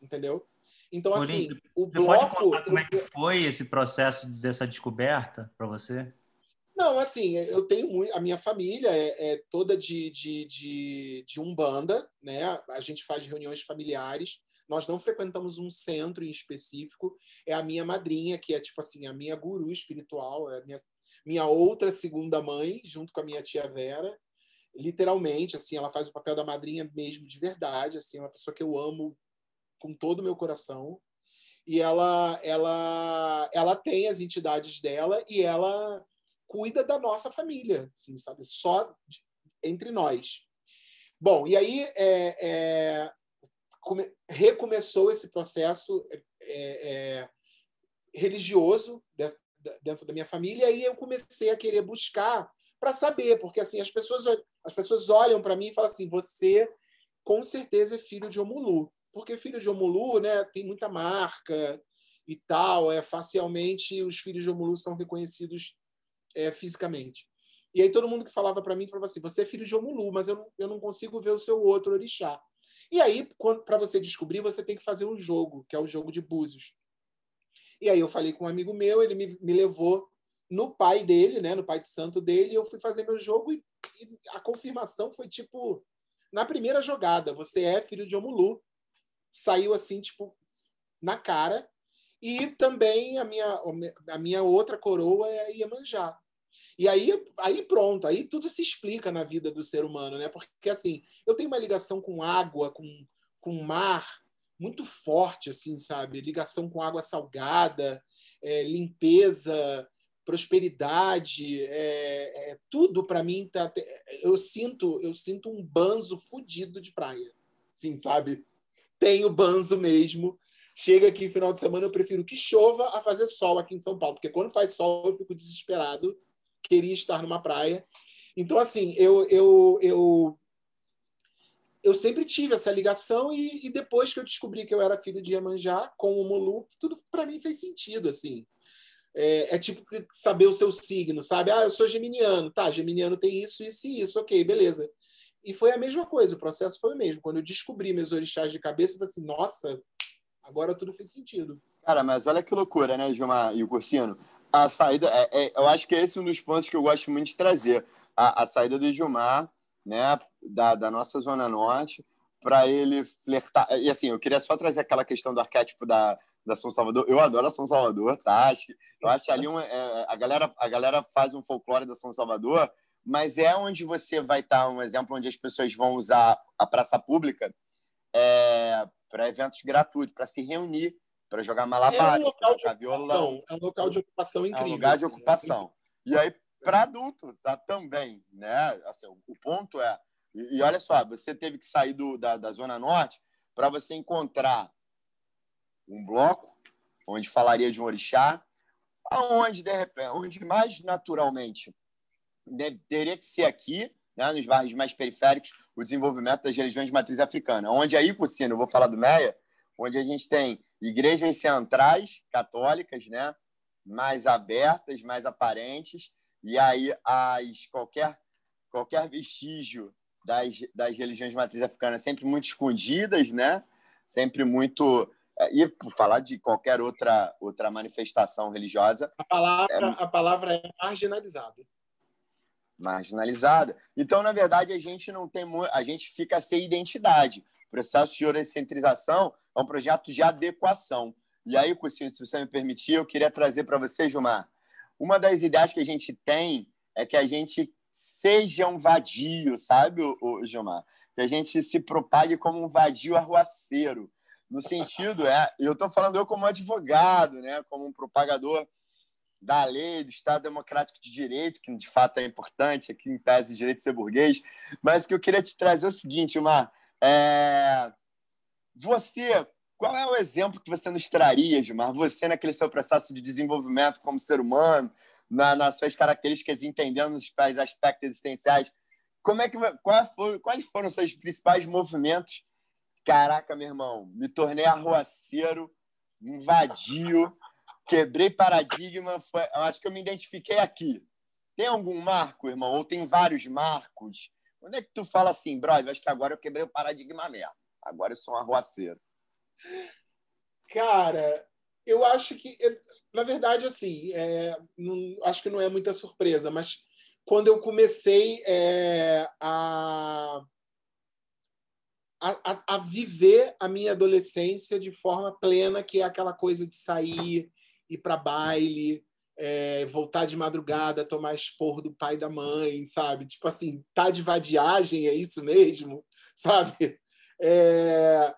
Entendeu? Então, assim, o bloco... Você pode contar como é que foi esse processo dessa descoberta para você? Não, assim, eu tenho muito. A minha família é, é toda de, de, de, de, Umbanda, né? A gente faz reuniões familiares. Nós não frequentamos um centro em específico. É a minha madrinha, que é tipo assim, a minha guru espiritual, é minha, minha outra segunda mãe, junto com a minha tia Vera. Literalmente, assim, ela faz o papel da madrinha mesmo de verdade, assim, é uma pessoa que eu amo com todo o meu coração. E ela ela ela tem as entidades dela e ela cuida da nossa família, assim, sabe? Só entre nós. Bom, e aí é, é, come, recomeçou esse processo é, é, religioso dentro da minha família, e aí eu comecei a querer buscar para saber, porque assim as pessoas as pessoas olham para mim e falam assim: você com certeza é filho de Omulu, porque filho de Omulu, né, tem muita marca e tal, é facialmente os filhos de Omulu são reconhecidos é, fisicamente. E aí todo mundo que falava para mim falava assim: você é filho de Omulu, mas eu não, eu não consigo ver o seu outro orixá. E aí, para você descobrir, você tem que fazer um jogo, que é o jogo de búzios. E aí eu falei com um amigo meu, ele me, me levou no pai dele, né, no pai de santo dele, e eu fui fazer meu jogo e, e a confirmação foi tipo na primeira jogada, você é filho de Omulu. Saiu assim, tipo, na cara. E também a minha, a minha outra coroa é Iemanjá. E aí, aí pronto, aí tudo se explica na vida do ser humano, né? Porque assim, eu tenho uma ligação com água, com, com mar muito forte, assim, sabe? Ligação com água salgada, é, limpeza, prosperidade, é, é, tudo para mim tá. Eu sinto, eu sinto um banzo fudido de praia, sim, sabe? Tenho banzo mesmo. Chega aqui final de semana, eu prefiro que chova a fazer sol aqui em São Paulo, porque quando faz sol eu fico desesperado queria estar numa praia. Então, assim, eu, eu, eu, eu sempre tive essa ligação e, e depois que eu descobri que eu era filho de Iemanjá, com o Mulu, tudo para mim fez sentido, assim. É, é, tipo saber o seu signo, sabe? Ah, eu sou geminiano. Tá, geminiano tem isso, isso e isso. Ok, beleza. E foi a mesma coisa, o processo foi o mesmo. Quando eu descobri meus orixás de cabeça, eu falei assim, nossa, agora tudo fez sentido. Cara, mas olha que loucura, né, Gilmar e o Cursino? A saída, é, é, eu acho que esse é um dos pontos que eu gosto muito de trazer. A, a saída do Gilmar, né, da, da nossa Zona Norte, para ele flertar. E assim, eu queria só trazer aquela questão do arquétipo da, da São Salvador. Eu adoro a São Salvador, tá? Acho, eu acho ali uma, é, a, galera, a galera faz um folclore da São Salvador, mas é onde você vai estar, tá, um exemplo onde as pessoas vão usar a praça pública é, para eventos gratuitos, para se reunir para jogar malabares, é um violão. É um local de ocupação incrível. É um lugar de assim, né? ocupação. E aí, para adulto, tá também, né? Assim, o ponto é... E, e, olha só, você teve que sair do, da, da Zona Norte para você encontrar um bloco onde falaria de um orixá, aonde de repente, onde mais naturalmente teria que ser aqui, né, nos bairros mais periféricos, o desenvolvimento das religiões de matriz africana. Onde aí, Cucino, eu vou falar do Meia, onde a gente tem igrejas centrais católicas, né, mais abertas, mais aparentes, e aí as qualquer qualquer vestígio das, das religiões de matriz africana sempre muito escondidas, né? Sempre muito é, e por falar de qualquer outra outra manifestação religiosa, a palavra é, a palavra é marginalizada. Marginalizada. Então, na verdade, a gente não tem a gente fica sem identidade. O processo de eurocentrização é um projeto de adequação. E aí, Cucinho, se você me permitir, eu queria trazer para você, Gilmar, uma das ideias que a gente tem é que a gente seja um vadio, sabe, o, Gilmar? Que a gente se propague como um vadio arruaceiro. No sentido, é, eu estou falando eu como advogado, né, como um propagador da lei, do Estado Democrático de Direito, que de fato é importante, aqui em tese o direito de ser burguês, mas que eu queria te trazer é o seguinte, Gilmar, é... você, qual é o exemplo que você nos traria, Gilmar? Você naquele seu processo de desenvolvimento como ser humano, na, nas suas características, entendendo os aspectos existenciais. Como é que qual foi, quais foram os seus principais movimentos? Caraca, meu irmão, me tornei arruaceiro, invadio, quebrei paradigma. Foi, acho que eu me identifiquei aqui. Tem algum marco, irmão? Ou tem vários marcos? Onde é que tu fala assim, brother? Acho que agora eu quebrei o paradigma mesmo. Agora eu sou um arruaceiro. Cara, eu acho que na verdade, assim, é, não, acho que não é muita surpresa, mas quando eu comecei é, a, a, a, viver a minha adolescência de forma plena, que é aquela coisa de sair, ir para baile, é, voltar de madrugada, tomar esporro do pai e da mãe, sabe? Tipo assim, tá de vadiagem, é isso mesmo, sabe? É...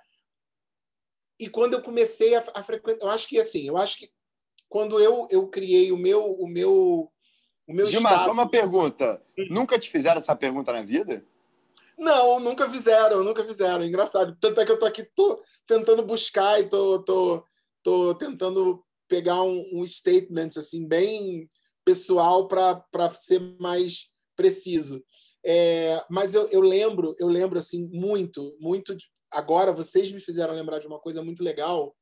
E quando eu comecei a, a frequentar, eu acho que assim, eu acho que quando eu, eu criei o meu o meu o meu Gilmar, estado... só uma pergunta. Nunca te fizeram essa pergunta na vida? Não, nunca fizeram, nunca fizeram. Engraçado. Tanto é que eu tô aqui tô tentando buscar e tô, tô, tô tentando pegar um, um statement assim bem pessoal para ser mais preciso. É, mas eu, eu lembro, eu lembro assim muito, muito. Agora vocês me fizeram lembrar de uma coisa muito legal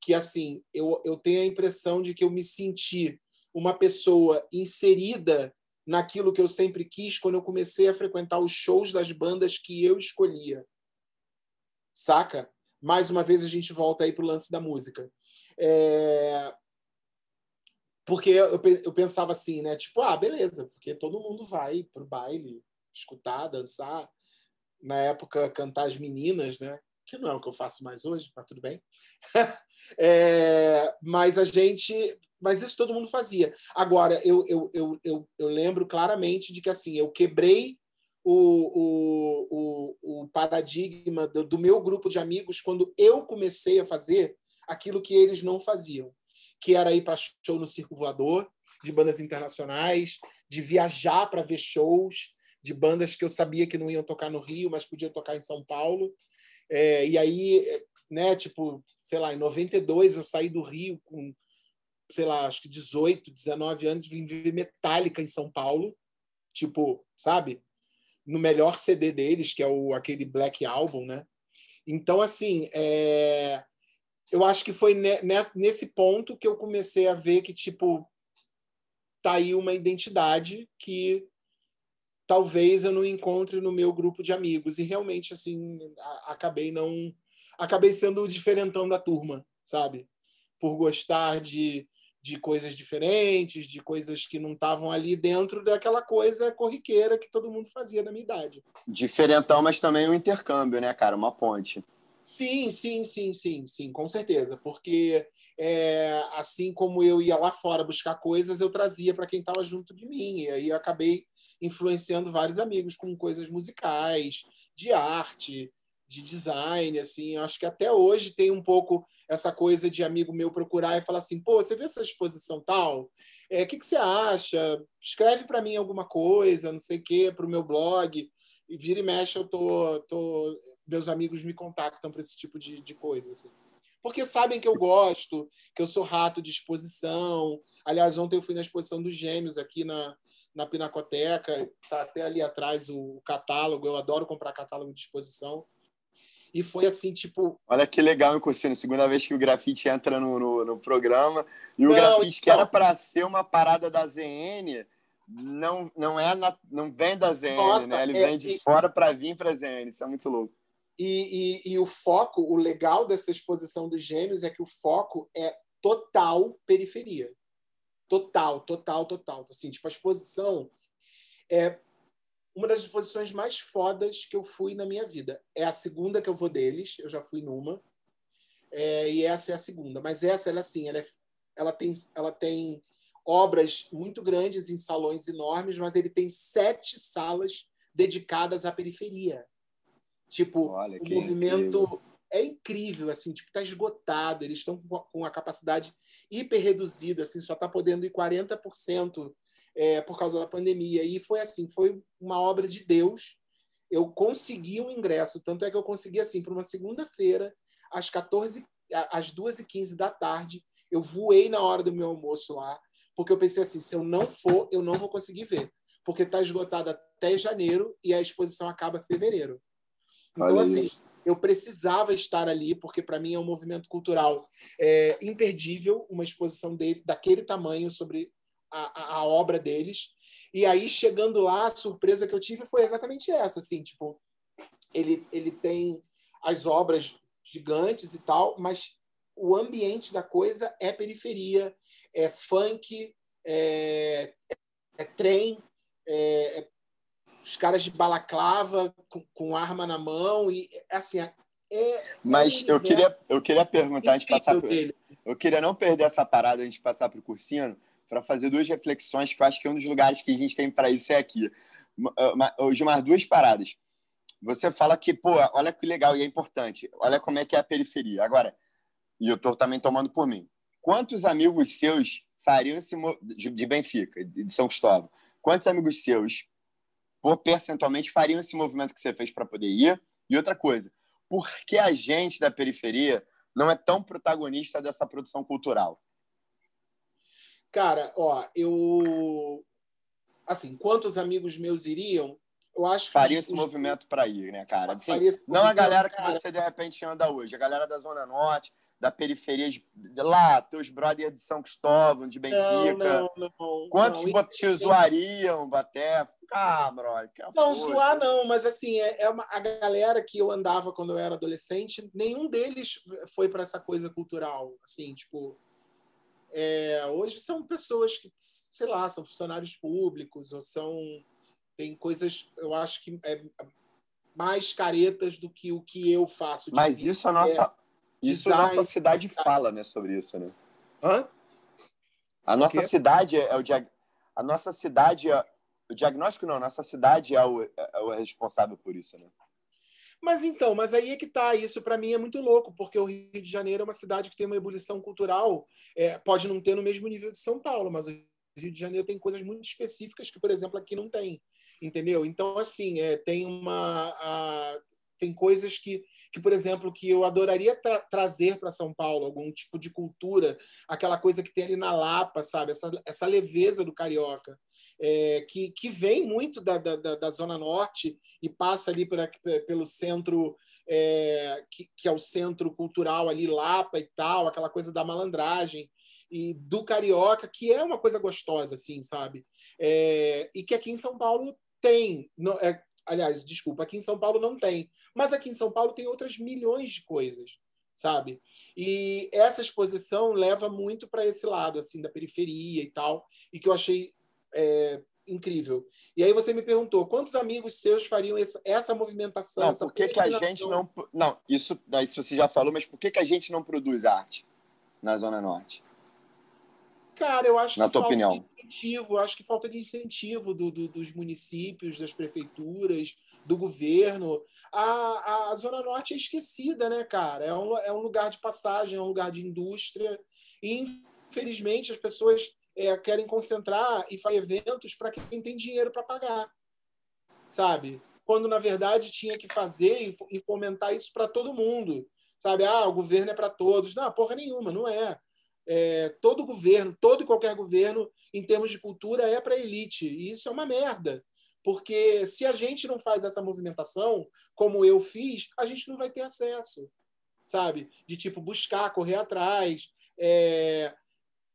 que assim eu, eu tenho a impressão de que eu me senti uma pessoa inserida naquilo que eu sempre quis quando eu comecei a frequentar os shows das bandas que eu escolhia. Saca? Mais uma vez a gente volta aí pro lance da música. É... Porque eu, eu pensava assim, né? Tipo, ah, beleza, porque todo mundo vai pro baile, escutar, dançar. Na época, cantar as meninas, né? Que não é o que eu faço mais hoje, mas tudo bem. É, mas a gente. Mas isso todo mundo fazia. Agora, eu, eu, eu, eu, eu lembro claramente de que assim, eu quebrei o, o, o, o paradigma do, do meu grupo de amigos quando eu comecei a fazer aquilo que eles não faziam, que era ir para show no Circo Voador, de bandas internacionais, de viajar para ver shows de bandas que eu sabia que não iam tocar no Rio, mas podiam tocar em São Paulo. É, e aí, né, tipo, sei lá, em 92 eu saí do Rio com, sei lá, acho que 18, 19 anos, vim ver Metallica em São Paulo, tipo, sabe? No melhor CD deles, que é o aquele Black Album, né? Então, assim, é... eu acho que foi nesse ponto que eu comecei a ver que, tipo, tá aí uma identidade que talvez eu não encontre no meu grupo de amigos. E realmente, assim, acabei não. Acabei sendo o diferentão da turma, sabe? Por gostar de, de coisas diferentes, de coisas que não estavam ali dentro daquela coisa corriqueira que todo mundo fazia na minha idade. Diferentão, mas também um intercâmbio, né, cara? Uma ponte. Sim, sim, sim, sim, sim, com certeza. Porque é, assim como eu ia lá fora buscar coisas, eu trazia para quem estava junto de mim. E aí eu acabei influenciando vários amigos com coisas musicais, de arte, de design, assim. Acho que até hoje tem um pouco essa coisa de amigo meu procurar e falar assim, pô, você viu essa exposição tal? O é, que, que você acha? Escreve para mim alguma coisa, não sei o quê, para o meu blog. E vira e mexe, eu tô, tô... meus amigos me contactam para esse tipo de, de coisa, assim. porque sabem que eu gosto, que eu sou rato de exposição. Aliás, ontem eu fui na exposição dos Gêmeos aqui na, na Pinacoteca, tá até ali atrás o, catálogo. Eu adoro comprar catálogo de exposição. E foi assim, tipo. Olha que legal, meu Cursino. Segunda vez que o grafite entra no, no, no programa. E o não, grafite, então... que era para ser uma parada da ZN, não, não, é na, não vem da ZN, Nossa, né? Ele é, vem de e... fora para vir para ZN. Isso é muito louco. E, e, e, o foco, o legal dessa exposição dos gêmeos é que o foco é total periferia. Total, total, total. Assim, tipo, a exposição é uma das exposições mais fodas que eu fui na minha vida. É a segunda que eu vou deles, eu já fui numa. É, e essa é a segunda. Mas essa, ela assim, ela, é, ela, tem, ela tem obras muito grandes em salões enormes, mas ele tem sete salas dedicadas à periferia. Tipo, Olha, o movimento incrível. é incrível, assim, tipo, tá esgotado, eles estão com a capacidade hiper reduzida, assim, só está podendo ir 40% é, por causa da pandemia. E foi assim, foi uma obra de Deus. Eu consegui um ingresso, tanto é que eu consegui assim, para uma segunda-feira, às 14 às 2h15 da tarde, eu voei na hora do meu almoço lá, porque eu pensei assim, se eu não for, eu não vou conseguir ver, porque está esgotado até janeiro e a exposição acaba em fevereiro. Então, Olha assim, isso. eu precisava estar ali, porque para mim é um movimento cultural é, imperdível, uma exposição dele, daquele tamanho sobre a, a, obra deles. E aí, chegando lá, a surpresa que eu tive foi exatamente essa, assim, tipo, ele, ele tem as obras gigantes e tal, mas o ambiente da coisa é periferia, é funk, é, é trem, é, é os caras de balaclava com, com arma na mão e assim é, é mas eu queria eu queria perguntar antes de passar por, eu queria não perder essa parada antes de passar para o cursinho para fazer duas reflexões que eu acho que um dos lugares que a gente tem para isso é aqui. Gilmar duas paradas. Você fala que pô olha que legal e é importante. Olha como é que é a periferia. Agora e eu estou também tomando por mim. Quantos amigos seus fariam esse de Benfica de São Cristóvão? Quantos amigos seus por percentualmente fariam esse movimento que você fez para poder ir? E outra coisa, por que a gente da periferia não é tão protagonista dessa produção cultural? Cara, ó, eu assim, quantos amigos meus iriam? Eu acho que faria os... esse movimento para ir, né, cara? Assim, não a galera que você de repente anda hoje, a galera da Zona Norte, da periferia de, lá, teus brothers de São Cristóvão, de Benfica. Não, não, não. Quantos não, te zoariam, Baté? Ah, brother. Não, zoar não, mas assim, é, é uma, a galera que eu andava quando eu era adolescente, nenhum deles foi para essa coisa cultural, assim, tipo... É, hoje são pessoas que, sei lá, são funcionários públicos ou são... Tem coisas, eu acho que é mais caretas do que o que eu faço. Mas isso a nossa... Isso a nossa cidade fala, né, sobre isso, né? Hã? A nossa cidade é, o a nossa cidade é... o diagnóstico não, a nossa cidade é o, é o responsável por isso, né? Mas então, mas aí é que tá. Isso para mim é muito louco, porque o Rio de Janeiro é uma cidade que tem uma ebulição cultural, é, pode não ter no mesmo nível de São Paulo, mas o Rio de Janeiro tem coisas muito específicas que, por exemplo, aqui não tem, entendeu? Então, assim, é, tem uma a, tem coisas que, que, por exemplo, que eu adoraria tra trazer para São Paulo, algum tipo de cultura, aquela coisa que tem ali na Lapa, sabe? Essa, essa leveza do carioca, é, que, que vem muito da, da, da, Zona Norte e passa ali por, pelo centro, é, que, que é o centro cultural ali, Lapa e tal, aquela coisa da malandragem e do carioca, que é uma coisa gostosa, assim, sabe? É, e que aqui em São Paulo tem. No, é, Aliás, desculpa, aqui em São Paulo não tem. Mas aqui em São Paulo tem outras milhões de coisas, sabe? E essa exposição leva muito para esse lado, assim, da periferia e tal, e que eu achei é, incrível. E aí você me perguntou, quantos amigos seus fariam essa, essa movimentação? Não, por que, que a gente não... Não, isso, isso você já falou, mas por que, que a gente não produz arte na Zona Norte? Cara, eu acho Na que tua falta opinião. de incentivo, acho que falta de incentivo do, do, dos municípios, das prefeituras, do governo. A, a Zona Norte é esquecida, né, cara? É um, é um lugar de passagem, é um lugar de indústria. E, infelizmente, as pessoas é, querem concentrar e fazer eventos para quem tem dinheiro para pagar, sabe? Quando, na verdade, tinha que fazer e, e fomentar isso para todo mundo sabe? Ah, o governo é para todos. Não, porra nenhuma, não é. É. Todo governo, todo e qualquer governo, em termos de cultura, é para a elite. E isso é uma merda. Porque se a gente não faz essa movimentação, como eu fiz, a gente não vai ter acesso, sabe? De tipo buscar, correr atrás, é,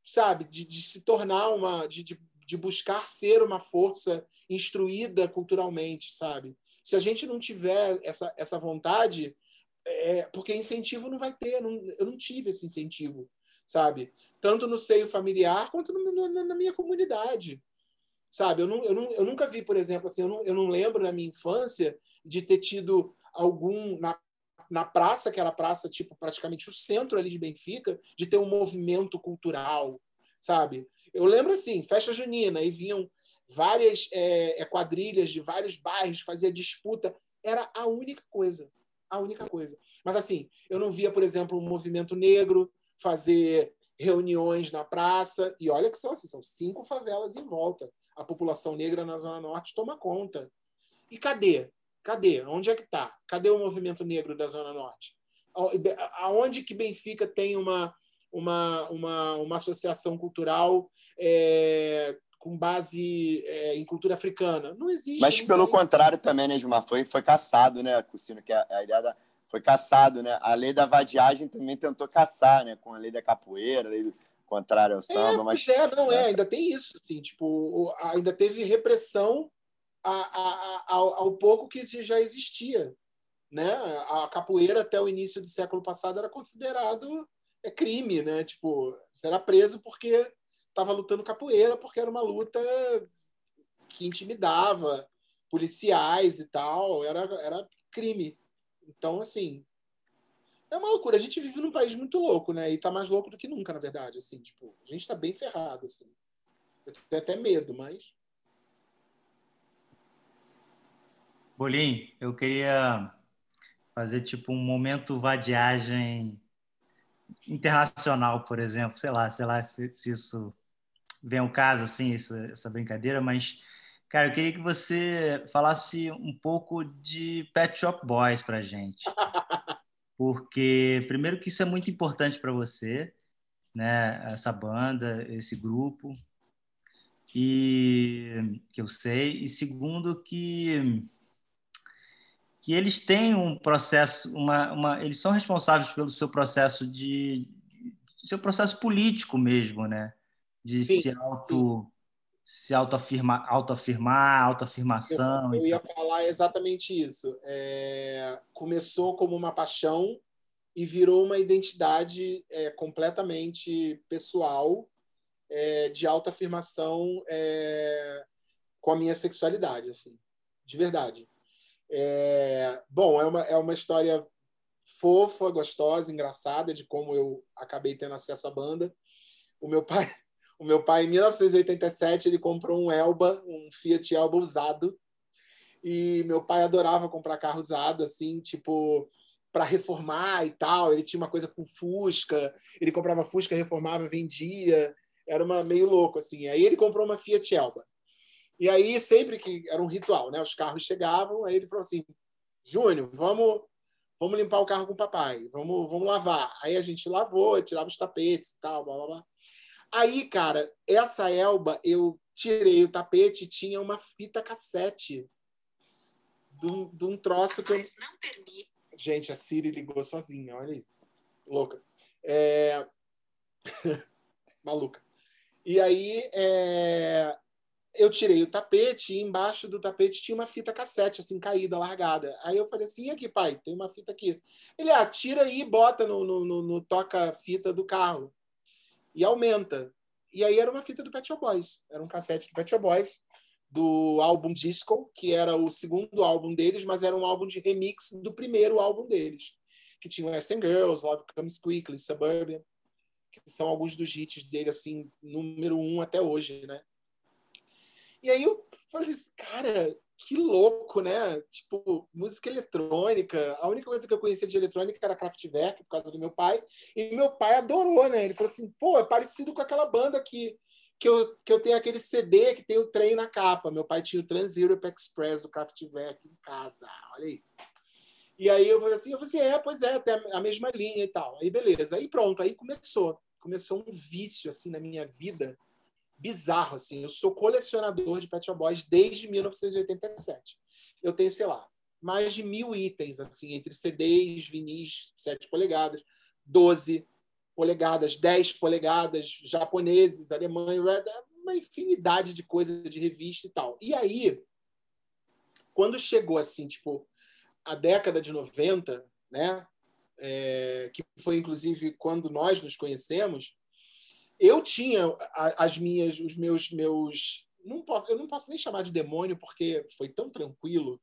sabe? De, de, se tornar uma, de, de, de buscar ser uma força instruída culturalmente, sabe? Se a gente não tiver essa, essa vontade, é, porque incentivo não vai ter, não, eu não tive esse incentivo, sabe? Tanto no seio familiar quanto no, no, na minha comunidade, sabe? Eu, não, eu, não, eu nunca vi, por exemplo, assim, eu não, eu não lembro na minha infância de ter tido algum na, na praça, que era a praça tipo praticamente o centro ali de Benfica, de ter um movimento cultural, sabe? Eu lembro assim, festa junina, aí vinham várias é, é, quadrilhas de vários bairros, fazia disputa. Era a única coisa. A única coisa. Mas assim, eu não via, por exemplo, um movimento negro fazer reuniões na praça. E olha que são assim, são cinco favelas em volta. A população negra na Zona Norte toma conta. E cadê? Cadê? Onde é que está? Cadê o movimento negro da Zona Norte? Aonde que Benfica tem uma, uma, uma, uma associação cultural é, com base é, em cultura africana. Não existe. Mas pelo tem. contrário também, né, Gilmar? Foi, foi caçado, né, Cursino? Que a, a ideia da, foi caçado, né? A lei da vadiagem também tentou caçar, né? Com a lei da capoeira, a lei do contrário ao samba. É, mas é, não é, ainda tem isso, assim, tipo, ainda teve repressão a, a, a, ao, ao pouco que já existia, né? A capoeira até o início do século passado era considerado é crime, né? Tipo, você era preso porque estava lutando capoeira porque era uma luta que intimidava policiais e tal, era, era crime. Então, assim, é uma loucura. A gente vive num país muito louco, né? E tá mais louco do que nunca, na verdade, assim, tipo, a gente tá bem ferrado, assim. Eu tenho até medo, mas... Bolim, eu queria fazer, tipo, um momento vadiagem internacional, por exemplo, sei lá, sei lá se, se isso vem ao caso, assim, essa, essa brincadeira, mas, cara, eu queria que você falasse um pouco de Pet Shop Boys pra gente. Porque, primeiro, que isso é muito importante para você, né? Essa banda, esse grupo, e que eu sei. E segundo, que que eles têm um processo, uma, uma, eles são responsáveis pelo seu processo de seu processo político mesmo, né? de sim, se auto se autoafirmar, autoafirmar, autoafirmação. Eu, eu ia falar exatamente isso. É, começou como uma paixão e virou uma identidade é, completamente pessoal é, de autoafirmação é, com a minha sexualidade, assim, de verdade. É, bom, é uma, é uma história fofa, gostosa, engraçada de como eu acabei tendo acesso à banda. O meu pai, o meu pai, em 1987, ele comprou um Elba, um Fiat Elba usado. E meu pai adorava comprar carro usado, assim, tipo, para reformar e tal. Ele tinha uma coisa com Fusca, ele comprava Fusca, reformava, vendia. Era uma meio louco, assim. Aí ele comprou uma Fiat Elba. E aí, sempre que era um ritual, né? Os carros chegavam, aí ele falou assim: Júnior, vamos, vamos limpar o carro com o papai, vamos, vamos lavar. Aí a gente lavou, tirava os tapetes e tal, blá blá blá. Aí, cara, essa Elba, eu tirei o tapete e tinha uma fita cassete de um, de um troço que eu... não permite. Gente, a Siri ligou sozinha, olha isso. Louca. É... Maluca. E aí, é... eu tirei o tapete e embaixo do tapete tinha uma fita cassete, assim, caída, largada. Aí eu falei assim, e aqui, pai? Tem uma fita aqui. Ele, ah, tira aí e bota no, no, no, no toca-fita do carro e aumenta. E aí era uma fita do Pet Shop Boys, era um cassete do Pet Shop Boys, do álbum Disco, que era o segundo álbum deles, mas era um álbum de remix do primeiro álbum deles, que tinha Western Girls, Love Comes Quickly, Suburban, que são alguns dos hits dele, assim, número um até hoje, né? E aí eu falei assim, cara, que louco, né? Tipo, música eletrônica. A única coisa que eu conhecia de eletrônica era Kraftwerk, por causa do meu pai. E meu pai adorou, né? Ele falou assim, pô, é parecido com aquela banda que, que, eu, que eu tenho aquele CD que tem o trem na capa. Meu pai tinha o Trans Europe Express do Kraftwerk em casa. Olha isso. E aí eu falei assim, eu falei assim, é, pois é, tem a mesma linha e tal. Aí beleza, aí pronto, aí começou. Começou um vício, assim, na minha vida, bizarro, assim. Eu sou colecionador de Pet Shop Boys desde 1987. Eu tenho, sei lá, mais de mil itens, assim, entre CDs, vinis, 7 polegadas, 12 polegadas, 10 polegadas, japoneses, alemães, uma infinidade de coisas de revista e tal. E aí, quando chegou, assim, tipo, a década de 90, né? É, que foi inclusive quando nós nos conhecemos, eu tinha as minhas, os meus, meus, não posso, eu não posso nem chamar de demônio porque foi tão tranquilo.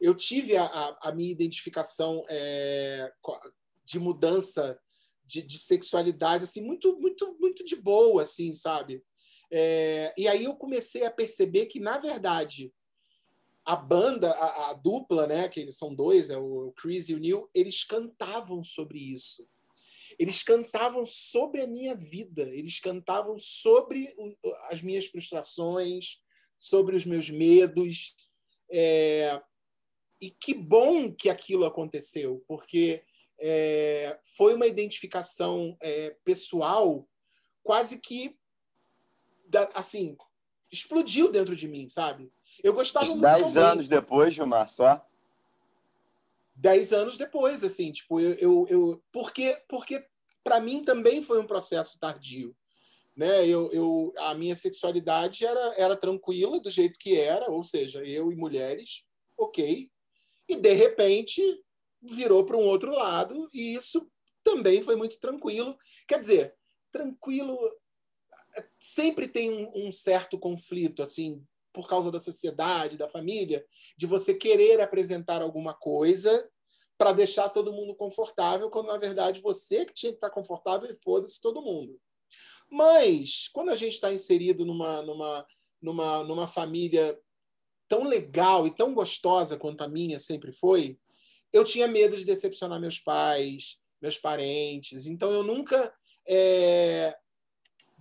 Eu tive a, a, a minha identificação é, de mudança de, de, sexualidade assim muito, muito, muito de boa, assim, sabe? É, e aí eu comecei a perceber que na verdade a banda, a, a, dupla, né, que eles são dois, é o Chris e o Neil, eles cantavam sobre isso. Eles cantavam sobre a minha vida, eles cantavam sobre o, as minhas frustrações, sobre os meus medos. É... E que bom que aquilo aconteceu, porque é... foi uma identificação é, pessoal quase que assim explodiu dentro de mim, sabe? Eu gostava. Dez anos depois, Gilmar, só? Dez anos depois, assim, tipo, eu. eu, eu porque porque para mim também foi um processo tardio. Né? Eu, eu, a minha sexualidade era, era tranquila do jeito que era, ou seja, eu e mulheres, ok. E de repente virou para um outro lado, e isso também foi muito tranquilo. Quer dizer, tranquilo sempre tem um, um certo conflito, assim, por causa da sociedade, da família, de você querer apresentar alguma coisa para deixar todo mundo confortável, quando na verdade você que tinha que estar confortável e foda-se todo mundo. Mas quando a gente está inserido numa, numa, numa, numa família tão legal e tão gostosa quanto a minha sempre foi, eu tinha medo de decepcionar meus pais, meus parentes. Então eu nunca é,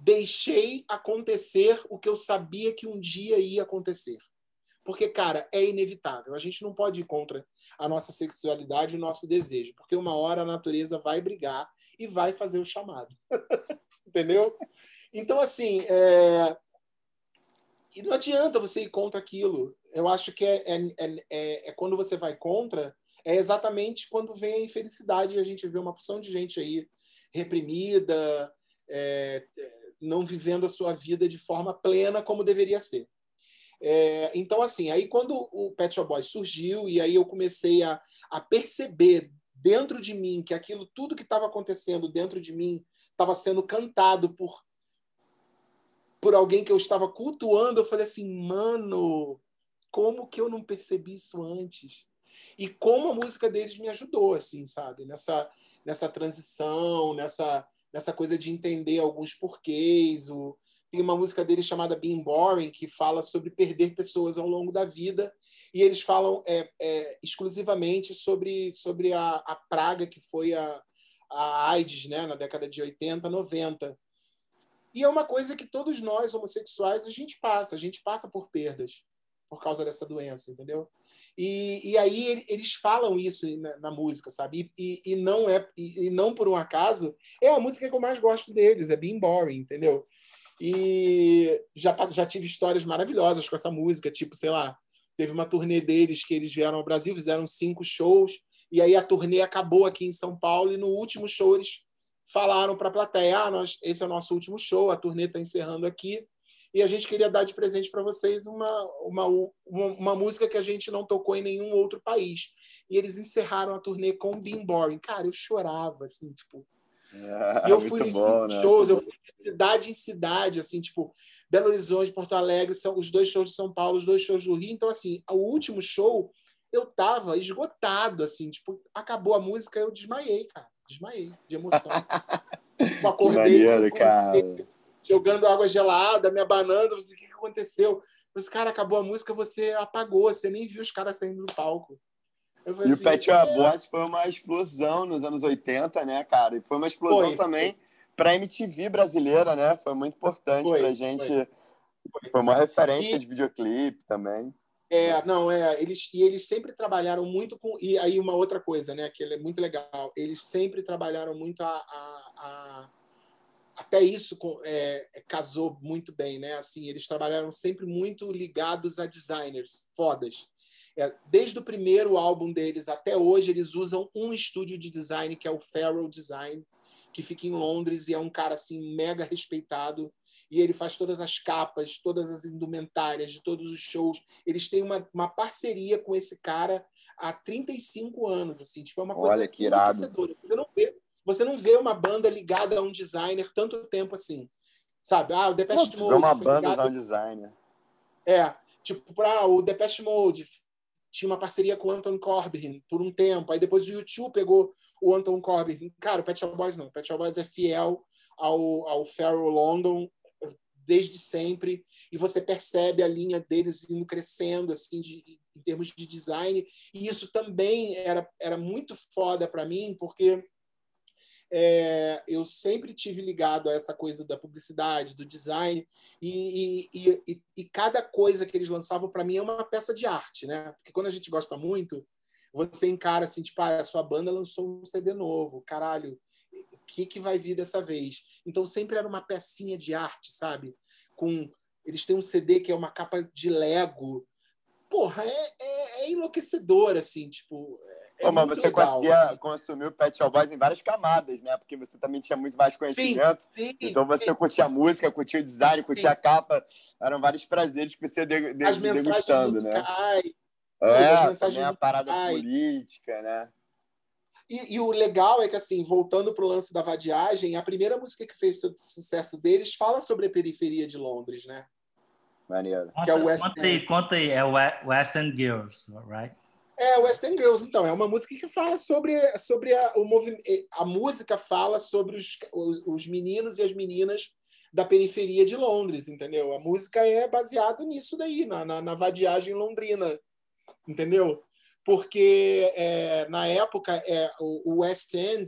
deixei acontecer o que eu sabia que um dia ia acontecer. Porque, cara, é inevitável. A gente não pode ir contra a nossa sexualidade e o nosso desejo, porque uma hora a natureza vai brigar e vai fazer o chamado. Entendeu? Então, assim, é... e não adianta você ir contra aquilo. Eu acho que é, é, é, é quando você vai contra, é exatamente quando vem a infelicidade e a gente vê uma porção de gente aí reprimida, é, não vivendo a sua vida de forma plena como deveria ser. É, então, assim, aí quando o Pet Shop Boys surgiu e aí eu comecei a, a perceber dentro de mim que aquilo, tudo que estava acontecendo dentro de mim estava sendo cantado por por alguém que eu estava cultuando, eu falei assim, mano, como que eu não percebi isso antes? E como a música deles me ajudou, assim, sabe? Nessa, nessa transição, nessa, nessa coisa de entender alguns porquês. O... Tem uma música dele chamada Being Boring, que fala sobre perder pessoas ao longo da vida. E eles falam é, é, exclusivamente sobre, sobre a, a praga que foi a, a AIDS né, na década de 80, 90. E é uma coisa que todos nós, homossexuais, a gente passa. A gente passa por perdas por causa dessa doença, entendeu? E, e aí eles falam isso na, na música, sabe? E, e, e não é e, não por um acaso é a música que eu mais gosto deles, é Being Boring, entendeu? E já já tive histórias maravilhosas com essa música, tipo, sei lá, teve uma turnê deles que eles vieram ao Brasil, fizeram cinco shows e aí a turnê acabou aqui em São Paulo e no último show eles falaram para a plateia: ah, nós, esse é o nosso último show, a turnê está encerrando aqui e a gente queria dar de presente para vocês uma, uma, uma, música que a gente não tocou em nenhum outro país. E eles encerraram a turnê com Being Boring. Cara, eu chorava, assim, tipo. É, e eu fui bom, né? shows, eu fui de cidade em cidade, assim, tipo, Belo Horizonte, Porto Alegre, são os dois shows de São Paulo, os dois shows do Rio. Então, assim, o último show eu tava esgotado, assim, tipo, acabou a música, eu desmaiei, cara. Desmaiei de emoção. tipo, acordei. Maneiro, cara jogando água gelada, me abanando. Você, o que, que aconteceu? Os cara, acabou a música, você apagou, você nem viu os caras saindo do palco. e assim, o Pet Shop é... Boys foi uma explosão nos anos 80, né, cara? E foi uma explosão foi, também para a MTV brasileira, né? Foi muito importante para a gente. Foi. foi. uma referência e... de videoclipe também. É, não, é, eles, e eles sempre trabalharam muito com. E aí, uma outra coisa, né, que é muito legal, eles sempre trabalharam muito a. a, a até isso é, casou muito bem, né? Assim, eles trabalharam sempre muito ligados a designers fodas. É, desde o primeiro álbum deles até hoje, eles usam um estúdio de design que é o Farrell Design, que fica em Londres e é um cara assim mega respeitado e ele faz todas as capas, todas as indumentárias de todos os shows. Eles têm uma, uma parceria com esse cara há 35 anos, assim, tipo, é uma coisa Olha, que irado. Você não vê, você não vê uma banda ligada a um designer tanto tempo assim. Sabe? Ah, o Depeche Mode. uma banda ligado... a um designer. É, tipo, para o Depeche Mode tinha uma parceria com o Anton Corbijn por um tempo. Aí depois o YouTube pegou o Anton Corbijn. Cara, o Pet Shop Boys não. O Pet Shop Boys é fiel ao, ao Pharrell London desde sempre e você percebe a linha deles indo crescendo assim de, em termos de design e isso também era, era muito foda para mim porque é, eu sempre tive ligado a essa coisa da publicidade, do design, e, e, e, e cada coisa que eles lançavam, para mim, é uma peça de arte, né? Porque quando a gente gosta muito, você encara assim, tipo, ah, a sua banda lançou um CD novo, caralho, o que, que vai vir dessa vez? Então sempre era uma pecinha de arte, sabe? Com eles têm um CD que é uma capa de Lego. Porra, é, é, é enlouquecedor, assim, tipo. Pô, mas você legal, conseguia assim. consumir o Pet Shop Boys em várias camadas, né? Porque você também tinha muito mais conhecimento. Sim, sim, então você sim. curtia a música, curtia o design, curtia a capa. Eram vários prazeres que você de, de, As degustando, né? Cai, é, também a parada política, né? E, e, o legal é que, assim, voltando para o lance da vadiagem, a primeira música que fez sucesso deles fala sobre a periferia de Londres, né? Maneiro. É o West conta aí, conta aí, é West End Girls, right? É, West End Girls, então, é uma música que fala sobre, sobre a, o movimento. A música fala sobre os, os, os meninos e as meninas da periferia de Londres, entendeu? A música é baseada nisso daí, na, na, na vadiagem londrina, entendeu? porque é, na época é, o, West End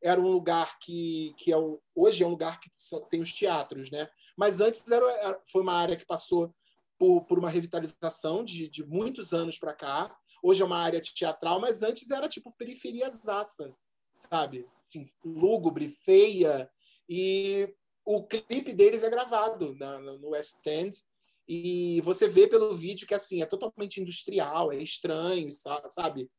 era um lugar que, que é o, hoje é um lugar que tem os teatros, né? Mas antes era, foi uma área que passou por, por uma revitalização de, de muitos anos para cá. Hoje é uma área teatral, mas antes era tipo periferia zaça, sabe? Assim, lúgubre, feia. E o clipe deles é gravado na, no West End e você vê pelo vídeo que assim é totalmente industrial, é estranho, sabe?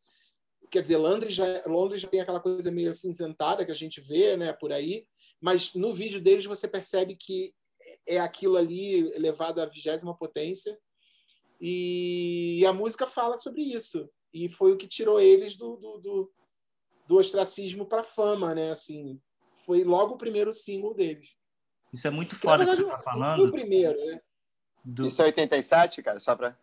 Quer dizer, Londres já, Londres já tem aquela coisa meio acinzentada que a gente vê, né, por aí, mas no vídeo deles você percebe que é aquilo ali elevado à vigésima potência e a música fala sobre isso e foi o que tirou eles do, do, do, do ostracismo para fama, né? Assim, foi logo o primeiro single deles. Isso é muito foda que você está falando. Foi o primeiro, né? Do... Isso é 87, cara? Só para.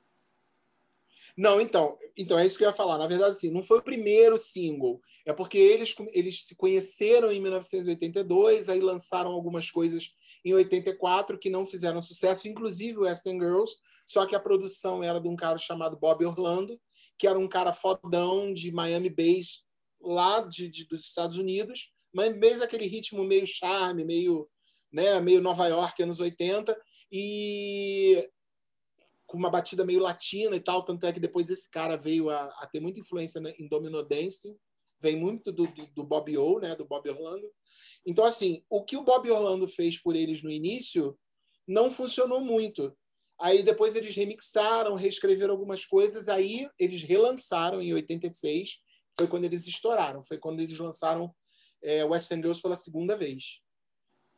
Não, então, então é isso que eu ia falar. Na verdade, assim, não foi o primeiro single. É porque eles, eles se conheceram em 1982, aí lançaram algumas coisas em 84 que não fizeram sucesso, inclusive Western Girls, só que a produção era de um cara chamado Bob Orlando, que era um cara fodão de Miami Bass, lá de, de dos Estados Unidos. Miami Bass aquele ritmo meio charme, meio, né, meio Nova York, anos 80 e com uma batida meio latina e tal, tanto é que depois esse cara veio a, a ter muita influência em Domino Dancing, vem muito do, do, Bob O, né, do Bob Orlando. Então, assim, o que o Bob Orlando fez por eles no início não funcionou muito. Aí depois eles remixaram, reescreveram algumas coisas, aí eles relançaram em 86, foi quando eles estouraram, foi quando eles lançaram é, Western Girls pela segunda vez.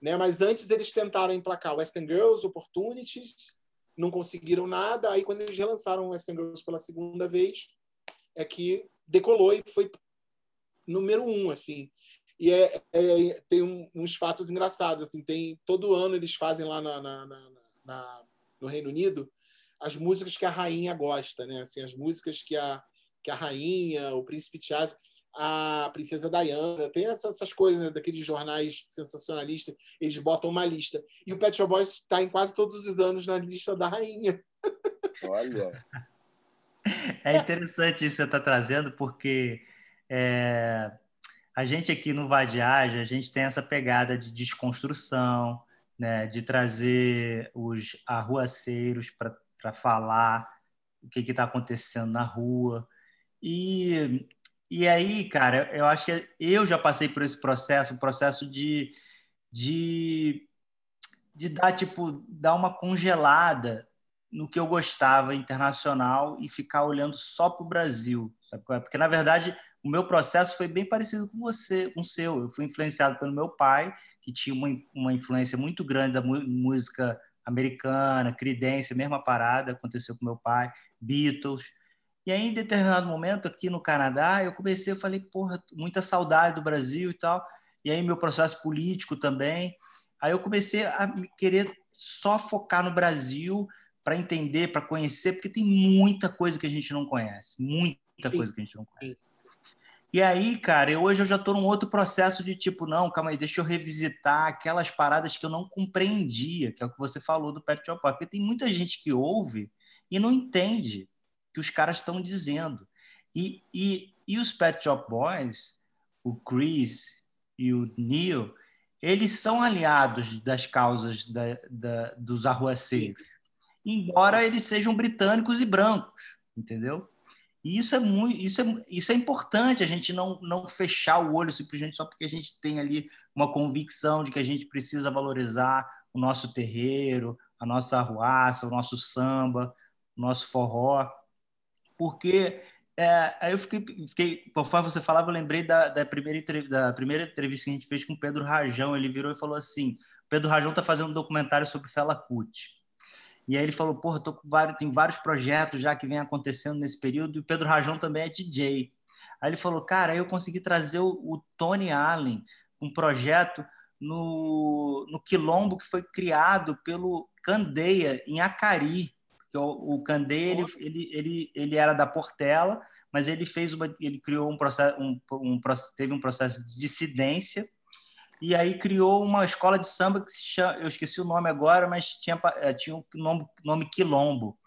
Né? Mas antes eles tentaram emplacar Western Girls, Opportunities, não conseguiram nada. Aí quando eles relançaram Western Girls pela segunda vez, é que decolou e foi número um, assim. E é, é tem um, uns fatos engraçados, assim. Tem todo ano eles fazem lá na, na, na, na, no Reino Unido as músicas que a rainha gosta, né? Assim, as músicas que a que a rainha, o príncipe Charles a princesa Diana, tem essas, essas coisas né, daqueles jornais sensacionalistas, eles botam uma lista. E o Pet Shop Boys está em quase todos os anos na lista da rainha. Olha. É interessante isso que você está trazendo, porque é, a gente aqui no Vadiagem, a gente tem essa pegada de desconstrução, né, de trazer os arruaceiros para falar o que está acontecendo na rua. E, e aí, cara, eu acho que eu já passei por esse processo, o processo de, de, de dar, tipo, dar uma congelada no que eu gostava internacional e ficar olhando só para o Brasil, sabe? É? Porque, na verdade, o meu processo foi bem parecido com você, com o seu. Eu fui influenciado pelo meu pai, que tinha uma, uma influência muito grande da música americana, Creedence, mesma parada, aconteceu com meu pai, Beatles. E aí, em determinado momento, aqui no Canadá, eu comecei, eu falei, porra, muita saudade do Brasil e tal. E aí, meu processo político também. Aí eu comecei a querer só focar no Brasil para entender, para conhecer, porque tem muita coisa que a gente não conhece. Muita Sim. coisa que a gente não conhece. E aí, cara, eu, hoje eu já estou num outro processo de tipo, não, calma aí, deixa eu revisitar aquelas paradas que eu não compreendia, que é o que você falou do Pet Shop Boys. Porque tem muita gente que ouve e não entende o que os caras estão dizendo. E, e, e os Pet Shop Boys, o Chris e o Neil, eles são aliados das causas da, da, dos arruaceiros, embora eles sejam britânicos e brancos, entendeu? E isso é muito, isso é, isso é importante, a gente não, não fechar o olho simplesmente só porque a gente tem ali uma convicção de que a gente precisa valorizar o nosso terreiro, a nossa arruaça, o nosso samba, o nosso forró, porque é, aí eu fiquei, fiquei, conforme você falava, eu lembrei da, da, primeira, da primeira entrevista que a gente fez com o Pedro Rajão, ele virou e falou assim, Pedro Rajão está fazendo um documentário sobre Fela Kuti, e aí ele falou, porra, tô com vários, tem vários projetos já que vem acontecendo nesse período, e o Pedro Rajão também é DJ. Aí ele falou, cara, eu consegui trazer o, o Tony Allen, um projeto no, no Quilombo que foi criado pelo Candeia, em Acari. Porque o, o Candeia, ele, ele, ele, ele era da Portela, mas ele fez uma, ele criou um processo, um, um, teve um processo de dissidência e aí criou uma escola de samba que se chama, eu esqueci o nome agora, mas tinha, eh, tinha um nome, nome Quilombo.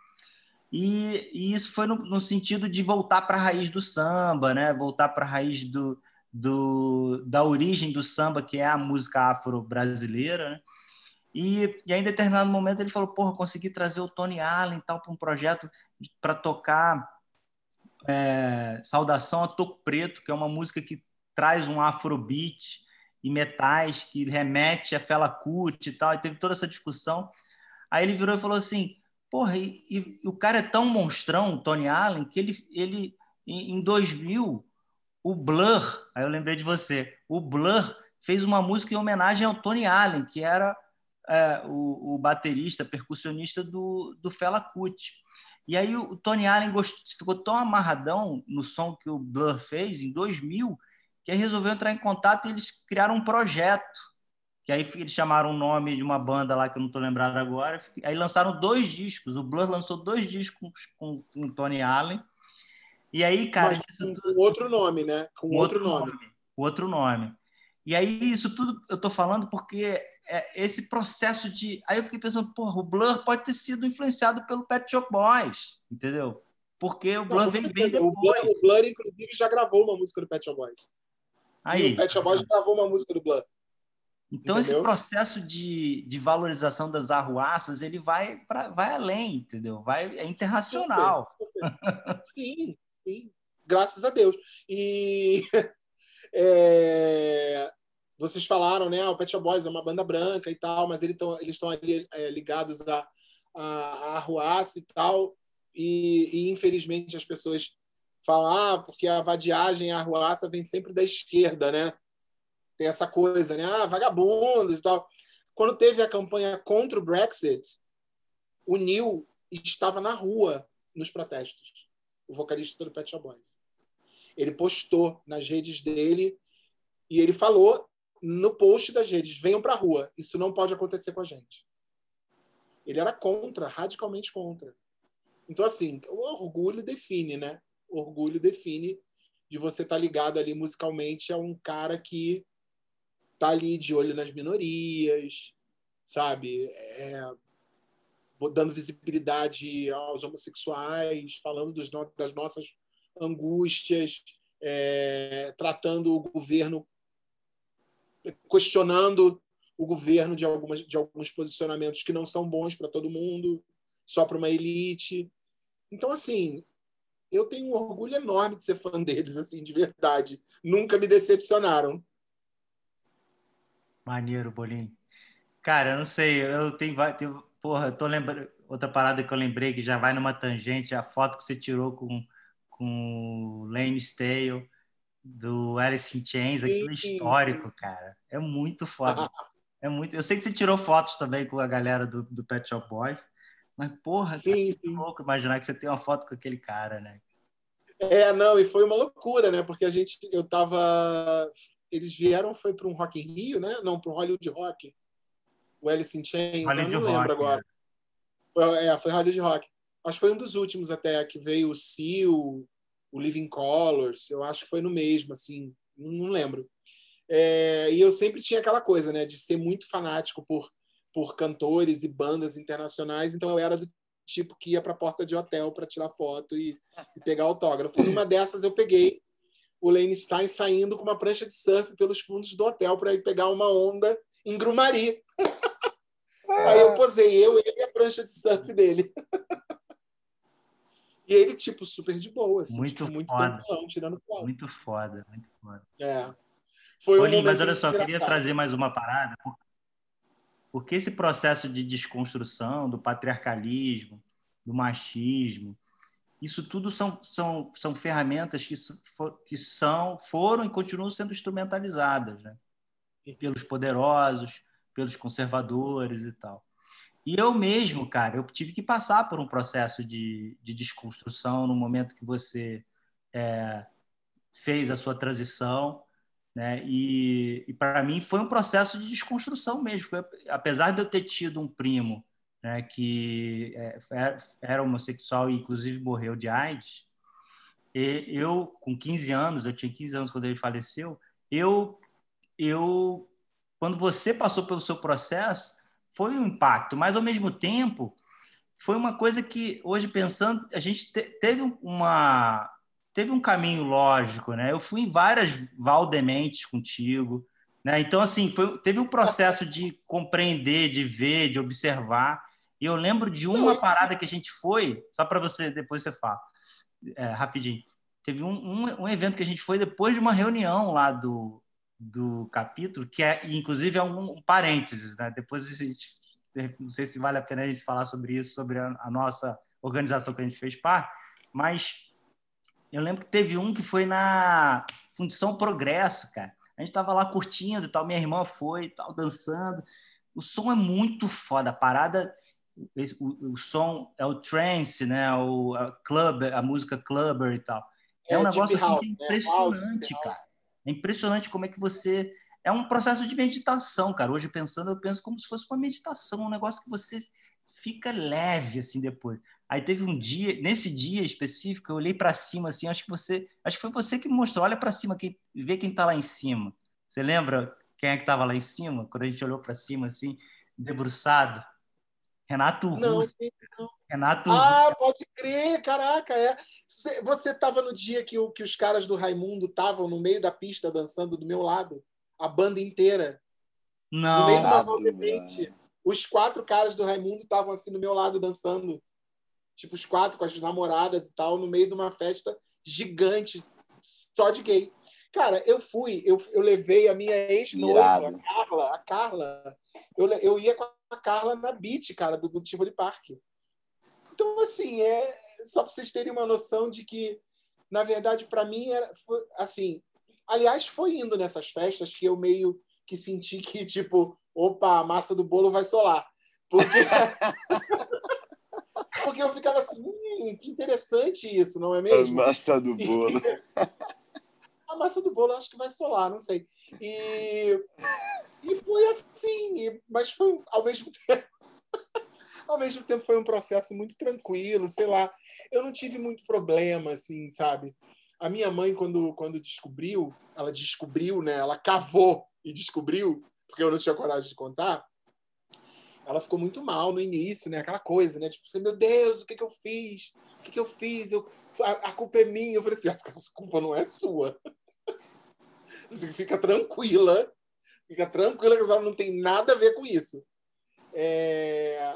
E, e isso foi no, no, sentido de voltar para a raiz do samba, né? voltar para a raiz do, do, da origem do samba, que é a música afro-brasileira. Né? E, e aí, em determinado momento, ele falou: Porra, consegui trazer o Tony Allen para um projeto para tocar é, Saudação a Toco Preto, que é uma música que traz um afrobeat e metais que remete a Fela Kuti e tal, e teve toda essa discussão. Aí ele virou e falou assim, porra, e, e, o cara é tão monstrão, Tony Allen, que ele, ele em, em 2000, o Blur, aí eu lembrei de você, o Blur fez uma música em homenagem ao Tony Allen, que era é, o, o, baterista, percussionista do, do Fela Kuti. E aí o Tony Allen gostou, ficou tão amarradão no som que o Blur fez em 2000 que aí resolveu entrar em contato e eles criaram um projeto, que aí eles chamaram o nome de uma banda lá que eu não estou lembrado agora, aí lançaram dois discos, o Blur lançou dois discos com, com Tony Allen, e aí, cara... Mas, com, tudo... outro nome, né? Com outro, outro nome. nome. Outro nome. E aí, isso tudo eu estou falando porque é esse processo de... Aí eu fiquei pensando, porra, o Blur pode ter sido influenciado pelo Pet Shop Boys, entendeu? Porque o Blur não, veio bem depois. O Blur, o Blur, inclusive, já gravou uma música do Pet Shop Boys. Aí, e o Pet Shop Boys gravou uma música do Blood. Então, entendeu? esse processo de, de valorização das arruaças, ele vai, pra, vai além, entendeu? Vai, é internacional. Super, super. Sim, sim. Graças a Deus. E é, vocês falaram, né? O Pet Shop Boys é uma banda branca e tal, mas eles estão ali é, ligados a, a, a arruaça e tal. E, e, infelizmente as pessoas falar, ah, porque a vadiagem, a arruaça vem sempre da esquerda, né? Tem essa coisa, né? Ah, vagabundos e tal. Quando teve a campanha contra o Brexit, o Neil estava na rua nos protestos, o vocalista do Pet Shop Boys. Ele postou nas redes dele e ele falou no post das redes: venham para a rua, isso não pode acontecer com a gente. Ele era contra, radicalmente contra. Então, assim, o orgulho define, né? Orgulho define de você estar tá ligado ali musicalmente a um cara que tá ali de olho nas minorias, sabe? É, dando visibilidade aos homossexuais, falando dos, das nossas angústias, é, tratando o governo, questionando o governo de, algumas, de alguns posicionamentos que não são bons para todo mundo, só para uma elite. Então, assim, eu tenho um orgulho enorme de ser fã deles, assim, de verdade. Nunca me decepcionaram. Maneiro, Bolinho. Cara, eu não sei, eu tenho, tenho porra, eu tô lembrando outra parada que eu lembrei que já vai numa tangente, a foto que você tirou com com o Lane Stale do Alice in Chains, aquilo é histórico, cara. É muito foda. É muito. Eu sei que você tirou fotos também com a galera do, do Pet Shop Boys, mas porra, sim, cara, sim. louco imaginar que você tem uma foto com aquele cara, né? É, não, e foi uma loucura, né? Porque a gente, eu tava, eles vieram, foi para um Rock in Rio, né? Não, para um Hollywood Rock. O Alice in Chains, Hollywood eu não lembro agora. É. é, foi Hollywood Rock. Acho que foi um dos últimos até, que veio o Seal, o Living Colors, eu acho que foi no mesmo, assim, não lembro. É, e eu sempre tinha aquela coisa, né, de ser muito fanático por, por cantores e bandas internacionais, então eu era do tipo que ia para a porta de hotel para tirar foto e, e, pegar autógrafo. Numa dessas eu peguei o Lane Stein saindo com uma prancha de surf pelos fundos do hotel para ir pegar uma onda em Grumari. Aí eu posei, eu, ele e a prancha de surf dele. E ele, tipo, super de boa, assim, muito tipo, muito foda. tirando foto. Muito foda, muito foda. É. Foi Olhinho, um mas olha só, eu queria trazer mais uma parada, porque esse processo de desconstrução do patriarcalismo, do machismo, isso tudo são, são, são ferramentas que, que são, foram e continuam sendo instrumentalizadas né? pelos poderosos, pelos conservadores e tal. E eu mesmo, cara, eu tive que passar por um processo de, de desconstrução no momento que você é, fez a sua transição né? E, e para mim foi um processo de desconstrução mesmo. Foi, apesar de eu ter tido um primo né, que é, era homossexual e inclusive morreu de AIDS, e eu, com 15 anos, eu tinha 15 anos quando ele faleceu, eu, eu quando você passou pelo seu processo, foi um impacto, mas ao mesmo tempo foi uma coisa que hoje pensando a gente te, teve uma teve um caminho lógico, né? Eu fui em várias Valdementes contigo, né? Então, assim, foi, teve um processo de compreender, de ver, de observar. E eu lembro de uma parada que a gente foi, só para você, depois você fala, é, rapidinho. Teve um, um, um, evento que a gente foi depois de uma reunião lá do, do capítulo, que é, inclusive, é um, um parênteses, né? Depois a gente, não sei se vale a pena a gente falar sobre isso, sobre a, a nossa organização que a gente fez parte, mas eu lembro que teve um que foi na Fundição Progresso, cara. A gente tava lá curtindo e tal, minha irmã foi e tal, dançando. O som é muito foda, a parada, o, o som é o trance, né? O a club, a música clubber e tal. É, é um negócio assim, né? impressionante, né? cara. É impressionante como é que você é um processo de meditação, cara. Hoje pensando, eu penso como se fosse uma meditação, um negócio que você fica leve assim depois. Aí teve um dia, nesse dia específico, eu olhei para cima assim, acho que você, acho que foi você que me mostrou, olha para cima, quem, vê quem está lá em cima. Você lembra quem é que estava lá em cima? Quando a gente olhou para cima assim, debruçado? Renato Russo. Não, Renato Ah, Russo. pode crer, caraca, é. Você estava no dia que, o, que os caras do Raimundo estavam no meio da pista dançando do meu lado, a banda inteira. Não. No meio do Os quatro caras do Raimundo estavam assim do meu lado dançando tipo os quatro com as namoradas e tal, no meio de uma festa gigante só de gay. Cara, eu fui, eu, eu levei a minha ex-noiva, a Carla, a Carla. Eu, eu ia com a Carla na beat, cara, do, do Tivoli Park. Então, assim, é só para vocês terem uma noção de que, na verdade, para mim, era foi, assim. Aliás, foi indo nessas festas que eu meio que senti que, tipo, opa, a massa do bolo vai solar. Porque. Porque eu ficava assim, hum, que interessante isso, não é mesmo? A massa do bolo. a massa do bolo acho que vai solar, não sei. E, e foi assim, mas foi ao mesmo tempo. ao mesmo tempo foi um processo muito tranquilo, sei lá. Eu não tive muito problema, assim, sabe? A minha mãe, quando, quando descobriu, ela descobriu, né? Ela cavou e descobriu, porque eu não tinha coragem de contar ela ficou muito mal no início, né? Aquela coisa, né? Tipo, assim, meu Deus, o que, que eu fiz? O que, que eu fiz? Eu, a, a culpa é minha. Eu falei assim, a culpa não é sua. Assim, fica tranquila. Fica tranquila que ela não tem nada a ver com isso. É...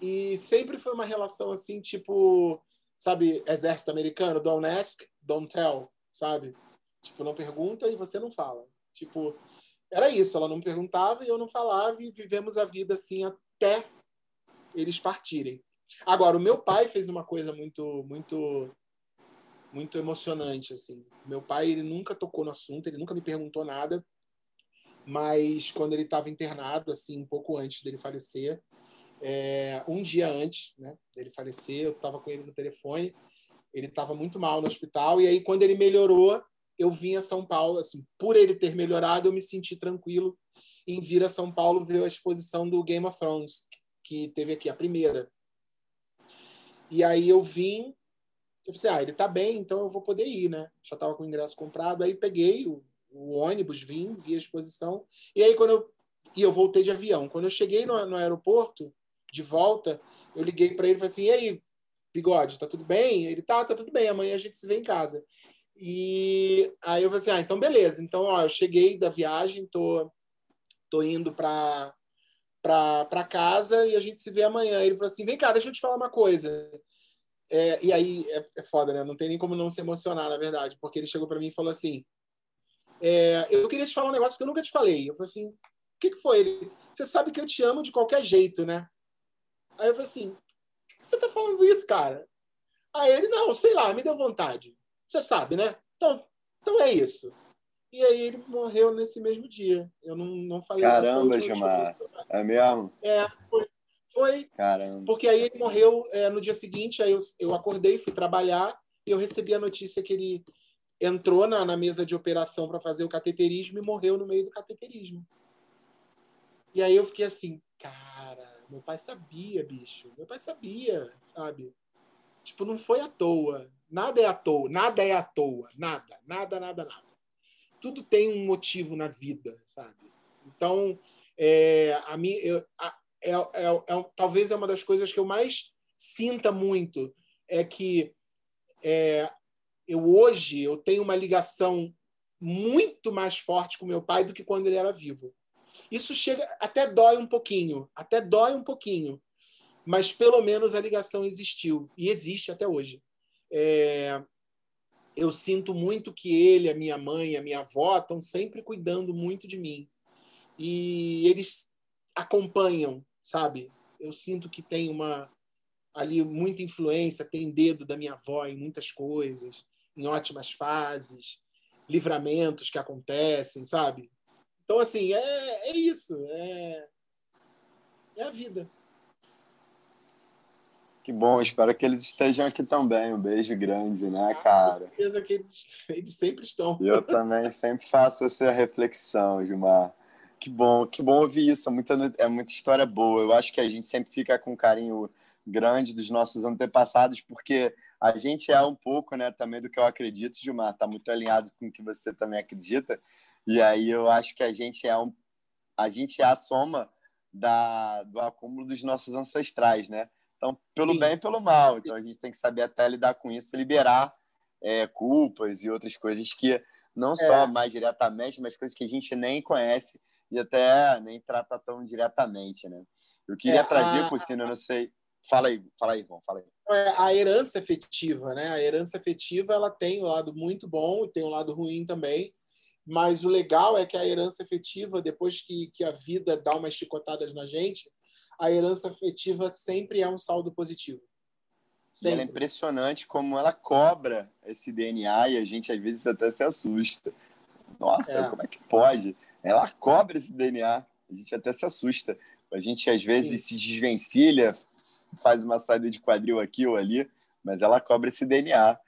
E sempre foi uma relação assim, tipo, sabe, exército americano, don't ask, don't tell, sabe? Tipo, não pergunta e você não fala. Tipo, era isso, ela não perguntava e eu não falava e vivemos a vida assim até eles partirem. Agora, o meu pai fez uma coisa muito muito muito emocionante assim. Meu pai, ele nunca tocou no assunto, ele nunca me perguntou nada, mas quando ele estava internado assim, um pouco antes dele falecer, é, um dia antes, né, dele falecer, eu estava com ele no telefone, ele estava muito mal no hospital e aí quando ele melhorou, eu vim a São Paulo, assim, por ele ter melhorado, eu me senti tranquilo em vir a São Paulo ver a exposição do Game of Thrones, que teve aqui, a primeira. E aí eu vim, eu pensei, ah, ele tá bem, então eu vou poder ir, né? Já tava com o ingresso comprado, aí peguei o, o ônibus, vim, vi a exposição, e aí quando eu e eu voltei de avião. Quando eu cheguei no, no aeroporto, de volta, eu liguei para ele e falei assim: e aí, bigode, tá tudo bem? Ele tá, tá tudo bem, amanhã a gente se vê em casa. E aí eu falei assim: ah, então beleza. Então, ó, eu cheguei da viagem, tô, tô indo para para casa e a gente se vê amanhã. Ele falou assim: vem cá, deixa eu te falar uma coisa. É, e aí é, é, foda, né? Não tem nem como não se emocionar, na verdade, porque ele chegou para mim e falou assim: é, eu queria te falar um negócio que eu nunca te falei. Eu falei assim: o que, que foi? Ele, você sabe que eu te amo de qualquer jeito, né? Aí eu falei assim: por que você tá falando isso, cara? Aí ele: não, sei lá, me deu vontade. Você sabe, né? Então, então é isso. E aí ele morreu nesse mesmo dia. Eu não, não falei Caramba, Gilmar. É mesmo? É, foi. foi Caramba. Porque aí ele morreu é, no dia seguinte, aí eu, eu acordei, fui trabalhar e eu recebi a notícia que ele entrou na, na mesa de operação para fazer o cateterismo e morreu no meio do cateterismo. E aí eu fiquei assim, cara, meu pai sabia, bicho. Meu pai sabia, sabe? Tipo, não foi à toa. Nada é à toa, nada é à toa, nada, nada, nada, nada. Tudo tem um motivo na vida, sabe? Então, é, a mim, eu, a, é, é, é, talvez é uma das coisas que eu mais sinta muito é que é, eu hoje eu tenho uma ligação muito mais forte com meu pai do que quando ele era vivo. Isso chega até dói um pouquinho, até dói um pouquinho, mas pelo menos a ligação existiu e existe até hoje. É, eu sinto muito que ele, a minha mãe, a minha avó estão sempre cuidando muito de mim. E eles acompanham, sabe? Eu sinto que tem uma ali muita influência, tem dedo da minha avó em muitas coisas, em ótimas fases, livramentos que acontecem, sabe? Então, assim, é, é isso. É, é a vida. Que bom, espero que eles estejam aqui também. Um beijo grande, né, cara? Com certeza que eles, eles sempre estão. Eu também sempre faço essa reflexão, Gilmar. Que bom, que bom ouvir isso. É muita, é muita história boa. Eu acho que a gente sempre fica com um carinho grande dos nossos antepassados, porque a gente é um pouco, né, também do que eu acredito, Gilmar. Está muito alinhado com o que você também acredita. E aí eu acho que a gente é um, a gente é a soma da, do acúmulo dos nossos ancestrais, né? Então, pelo Sim. bem e pelo mal. Então, a gente tem que saber até lidar com isso, liberar é, culpas e outras coisas que não só é. mais diretamente, mas coisas que a gente nem conhece e até nem trata tão diretamente, né? Eu queria é, trazer, a... Cucino, eu não sei... Fala aí, fala aí, irmão, fala aí. É, a herança efetiva, né? A herança efetiva, ela tem um lado muito bom e tem um lado ruim também. Mas o legal é que a herança efetiva, depois que, que a vida dá umas chicotadas na gente, a herança afetiva sempre é um saldo positivo. Sempre. E ela é impressionante como ela cobra esse DNA e a gente às vezes até se assusta. Nossa, é. como é que pode? Ela cobra esse DNA, a gente até se assusta. A gente às vezes Sim. se desvencilha, faz uma saída de quadril aqui ou ali, mas ela cobra esse DNA.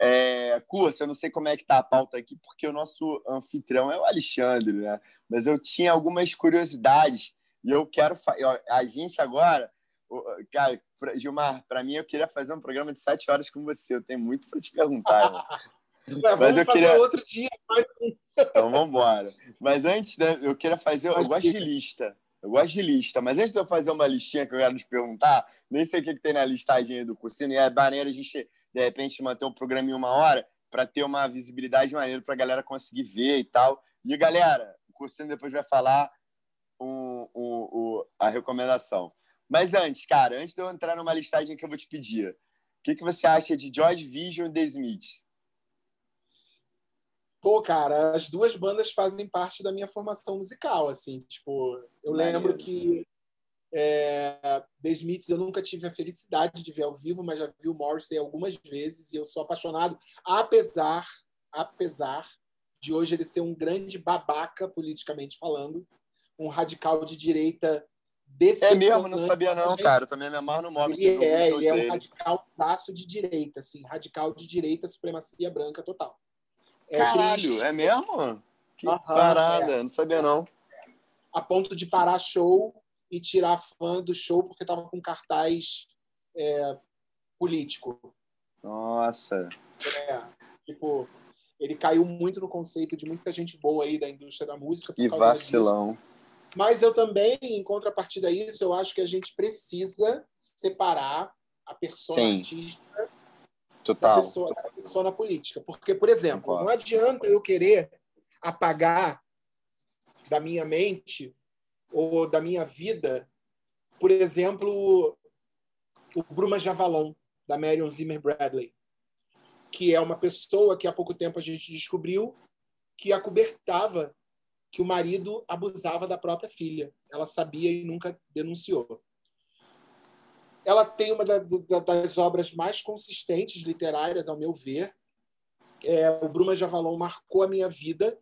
É, Curso, eu não sei como é que tá a pauta aqui, porque o nosso anfitrião é o Alexandre, né? Mas eu tinha algumas curiosidades e eu quero. A gente agora. Cara, Gilmar, para mim eu queria fazer um programa de sete horas com você. Eu tenho muito para te perguntar. Mas, mas eu queria outro dia. Mas... Então vamos embora. Mas antes, né, eu queria fazer. Eu gosto de lista. Eu gosto de lista, mas antes de eu fazer uma listinha que eu quero te perguntar, nem sei o que, que tem na listagem do Cursino, e é maneiro a gente, de repente, manter um programa em uma hora para ter uma visibilidade maneira para a galera conseguir ver e tal. E galera, o Cursino depois vai falar o, o, o, a recomendação. Mas antes, cara, antes de eu entrar numa listagem que eu vou te pedir, que, que você acha de Joy Division e The Smiths? Pô, cara, as duas bandas fazem parte da minha formação musical, assim, tipo, eu lembro que é, The Smiths eu nunca tive a felicidade de ver ao vivo, mas já vi o Morrissey algumas vezes e eu sou apaixonado, apesar, apesar de hoje ele ser um grande babaca politicamente falando, um radical de direita é mesmo, não sabia não, cara. Eu também me amarro no Morrissey. Ele é, ele é um radical de direita, assim, radical de direita, supremacia branca total. É Caralho, triste. é mesmo? Que uhum, parada, é. não sabia não. A ponto de parar show e tirar fã do show porque tava com cartaz é, político. Nossa. É, tipo, ele caiu muito no conceito de muita gente boa aí da indústria da música. Que vacilão. Disso. Mas eu também, em contrapartida a isso, eu acho que a gente precisa separar a persona Sim. artista Total. Da, pessoa, da pessoa na política. Porque, por exemplo, não adianta eu querer apagar da minha mente ou da minha vida, por exemplo, o Bruma Javalon, da Marion Zimmer Bradley, que é uma pessoa que há pouco tempo a gente descobriu que acobertava que o marido abusava da própria filha. Ela sabia e nunca denunciou ela tem uma das obras mais consistentes literárias, ao meu ver. É, o Bruma Javalon marcou a minha vida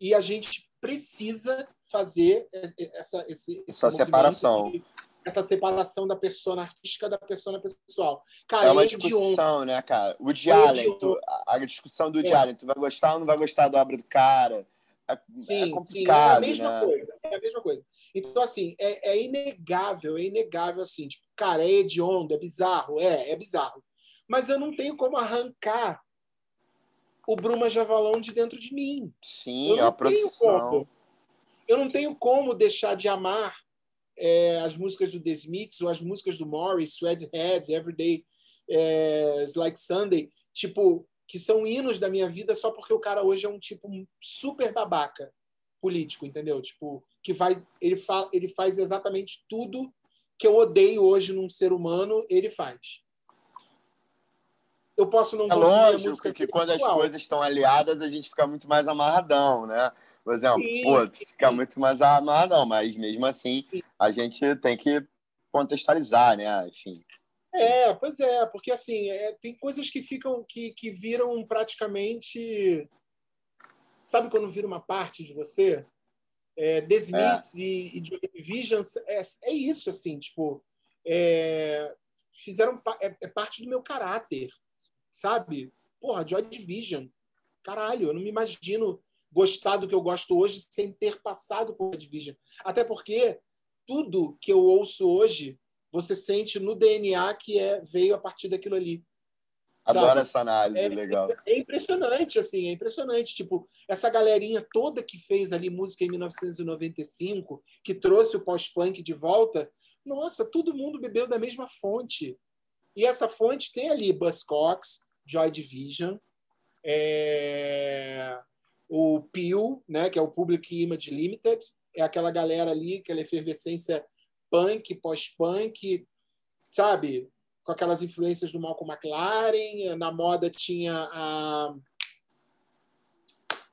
e a gente precisa fazer essa, esse, essa separação. De, essa separação da persona artística da persona pessoal. Cara, é uma discussão, né, cara? O Woody Allen, tu, a discussão do Woody é. Allen, tu vai gostar ou não vai gostar da obra do cara? É, é sim, é complicado, sim, é a mesma né? coisa. É a mesma coisa. Então, assim, é, é inegável, é inegável, assim, tipo, cara, é hediondo, é bizarro, é, é bizarro. Mas eu não tenho como arrancar o Bruma Javalão de dentro de mim. Sim, eu a produção. Como, eu não tenho como deixar de amar é, as músicas do The Smiths ou as músicas do Morris, Sweat Heads, Everyday é, Like Sunday, tipo, que são hinos da minha vida só porque o cara hoje é um tipo super babaca político, entendeu? Tipo, que vai ele, fa, ele faz exatamente tudo que eu odeio hoje num ser humano, ele faz. Eu posso não é lógico que quando as coisas estão aliadas, a gente fica muito mais amarradão, né? Por exemplo, sim, pô, sim, fica sim. muito mais amarradão, mas mesmo assim, a gente tem que contextualizar, né? Enfim. É, pois é, porque assim, é, tem coisas que ficam, que, que viram praticamente Sabe quando vira uma parte de você? É, The Smiths é. e, e Joy Division é, é, isso, assim, tipo, é, fizeram é, é, parte do meu caráter, sabe? Porra, Joy Division, caralho, eu não me imagino gostar do que eu gosto hoje sem ter passado por Joy Division. Até porque tudo que eu ouço hoje, você sente no DNA que é veio a partir daquilo ali. Adoro essa análise, é, legal. É impressionante, assim, é impressionante. Tipo, essa galerinha toda que fez ali música em 1995, que trouxe o pós-punk de volta, nossa, todo mundo bebeu da mesma fonte. E essa fonte tem ali Buzzcocks, Joy Division, é... o Peel, né, que é o Public Image Limited, é aquela galera ali, aquela efervescência punk, pós-punk, sabe? com aquelas influências do Malcolm McLaren. Na moda tinha a.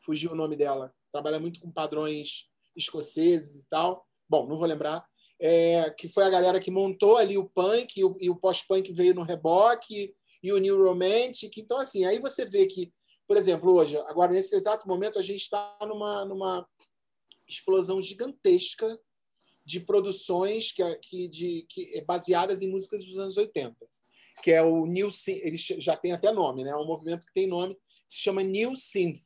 Fugiu o nome dela. Trabalha muito com padrões escoceses e tal. Bom, não vou lembrar. É, que foi a galera que montou ali o punk, e o, o pós-punk veio no reboque, e o New Romantic. Então, assim, aí você vê que, por exemplo, hoje, agora nesse exato momento, a gente está numa, numa explosão gigantesca de produções que, que, de, que baseadas em músicas dos anos 80, que é o New Synth, ele já tem até nome, né? É um movimento que tem nome, se chama New Synth,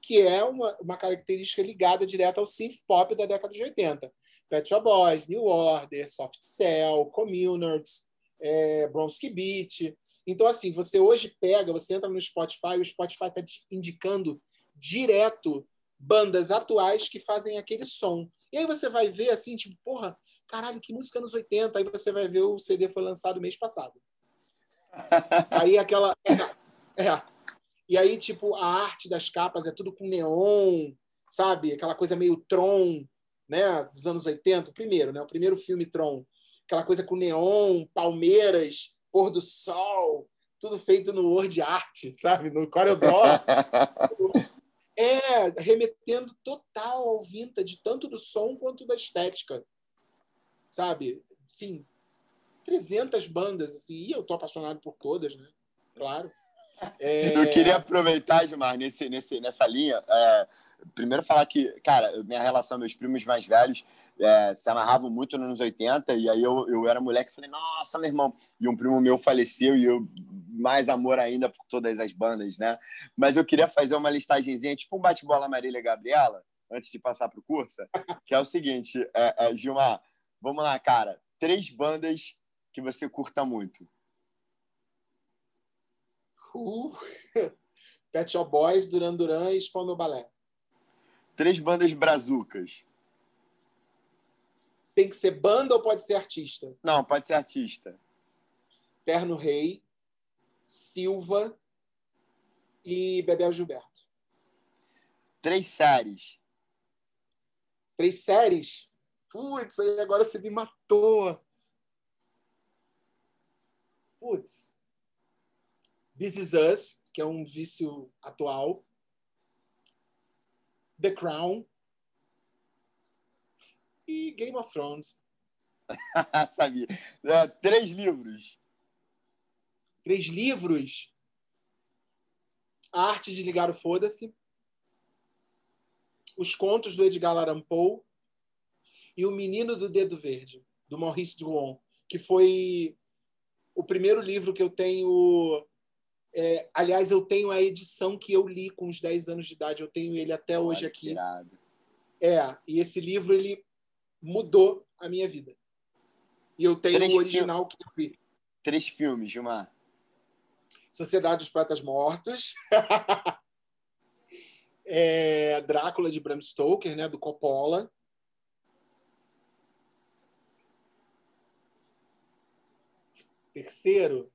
que é uma, uma característica ligada direto ao synth pop da década de 80. Pet Shop Boys, New Order, Soft Cell, Communards, é, Bronski Beat. Então, assim, você hoje pega, você entra no Spotify, o Spotify está indicando direto bandas atuais que fazem aquele som. E aí você vai ver assim, tipo, porra, caralho, que música anos 80. Aí você vai ver o CD foi lançado mês passado. aí aquela. É, é. E aí, tipo, a arte das capas é tudo com neon, sabe? Aquela coisa meio Tron, né? Dos anos 80. O primeiro, né? O primeiro filme Tron. Aquela coisa com neon, palmeiras, pôr do sol, tudo feito no Word Art, sabe? No CorelDRAW. é, remetendo total ao vintage, tanto do som quanto da estética. Sabe? Sim, 300 bandas, assim, e eu tô apaixonado por todas, né? Claro. É... Eu queria aproveitar, Gilmar, nesse, nesse, nessa linha, é, primeiro falar que, cara, minha relação, meus primos mais velhos é, se amarravam muito nos anos 80, e aí eu, eu era moleque e falei, nossa, meu irmão, e um primo meu faleceu, e eu, mais amor ainda por todas as bandas, né? Mas eu queria fazer uma listagenzinha, tipo um bate-bola Marília Gabriela, antes de passar para o curso, que é o seguinte, é, é, Gilmar, vamos lá, cara, três bandas que você curta muito. Uh, Pet Shop Boys, Duran Duran e Spawn Balé. Três bandas brazucas. Tem que ser banda ou pode ser artista? Não, pode ser artista. Terno Rei, Silva e Bebel Gilberto. Três séries. Três séries? Putz, aí agora você me matou. Putz. This Is Us, que é um vício atual. The Crown. E Game of Thrones. Sabia. É, três livros. Três livros. A Arte de Ligar o Foda-se. Os Contos do Edgar Allan Poe. E O Menino do Dedo Verde, do Maurice Druon, que foi o primeiro livro que eu tenho é, aliás, eu tenho a edição que eu li com os 10 anos de idade, eu tenho ele até hoje Olha, aqui. Tirado. É, e esse livro ele mudou a minha vida. E eu tenho Três o original que eu vi. Três filmes, Gilmar. Sociedade dos Poetas Mortos. é, Drácula de Bram Stoker, né, do Coppola. Terceiro,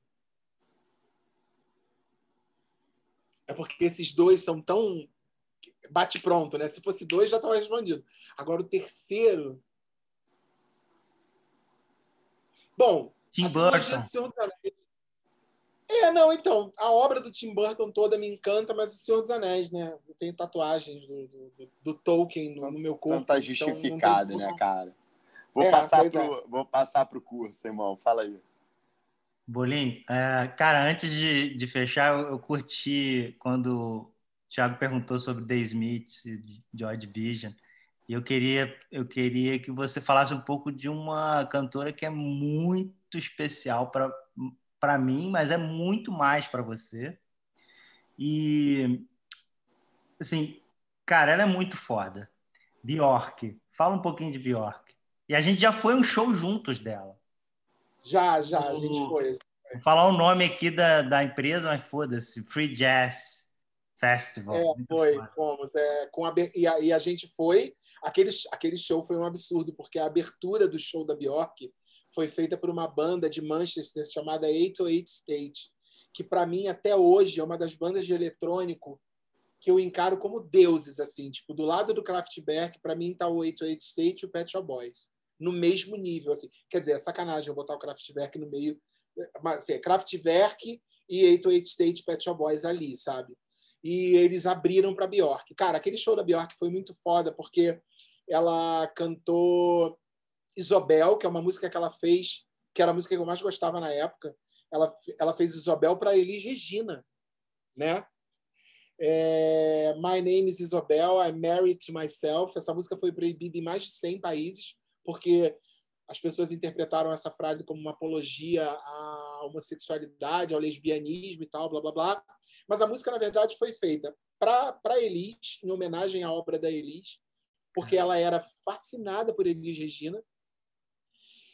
É porque esses dois são tão bate pronto, né? Se fosse dois já estava respondido. Agora o terceiro. Bom, Tim Burton. É, não, então, a obra do Tim Burton toda me encanta, mas o Senhor dos Anéis, né? Eu tenho tatuagens do, do, do Tolkien no, no, meu corpo. Então tá justificado, então né, cara? Vou, é, passar pro, é. vou passar pro curso, irmão. Fala aí. Bolim, é, cara, antes de, de fechar, eu, eu, curti quando o Thiago perguntou sobre The Smith, Joy Division, e eu queria, eu queria que você falasse um pouco de uma cantora que é muito especial para mim, mas é muito mais para você. E, assim, cara, ela é muito foda. Bjork, fala um pouquinho de Bjork. E a gente já foi um show juntos dela. Já, já, a gente foi. Vou falar o nome aqui da, da empresa, mas foda-se. Free Jazz Festival. É, foi, fomos. É, com a, e, a, e a gente foi. Aquele, aquele show foi um absurdo, porque a abertura do show da Bjork foi feita por uma banda de Manchester chamada 808 State, que para mim até hoje é uma das bandas de eletrônico que eu encaro como deuses assim, tipo, do lado do Kraftwerk, para mim tá o 808 State e o Pet Shop Boys no mesmo nível. Assim. Quer dizer, é sacanagem eu botar o Kraftwerk no meio. Mas, assim, é Kraftwerk e 88 State Pet Shop Boys ali, sabe? E eles abriram para Bjork. Cara, aquele show da Bjork foi muito foda, porque ela cantou Isobel, que é uma música que ela fez, que era a música que eu mais gostava na época. Ela, ela fez Isobel para Elis Regina, né? É, My Name is Isobel, I'm Married to Myself. Essa música foi proibida em mais de 100 países porque as pessoas interpretaram essa frase como uma apologia à homossexualidade, ao lesbianismo e tal, blá blá blá. Mas a música, na verdade, foi feita para Elis, em homenagem à obra da Elis, porque ela era fascinada por Elis Regina.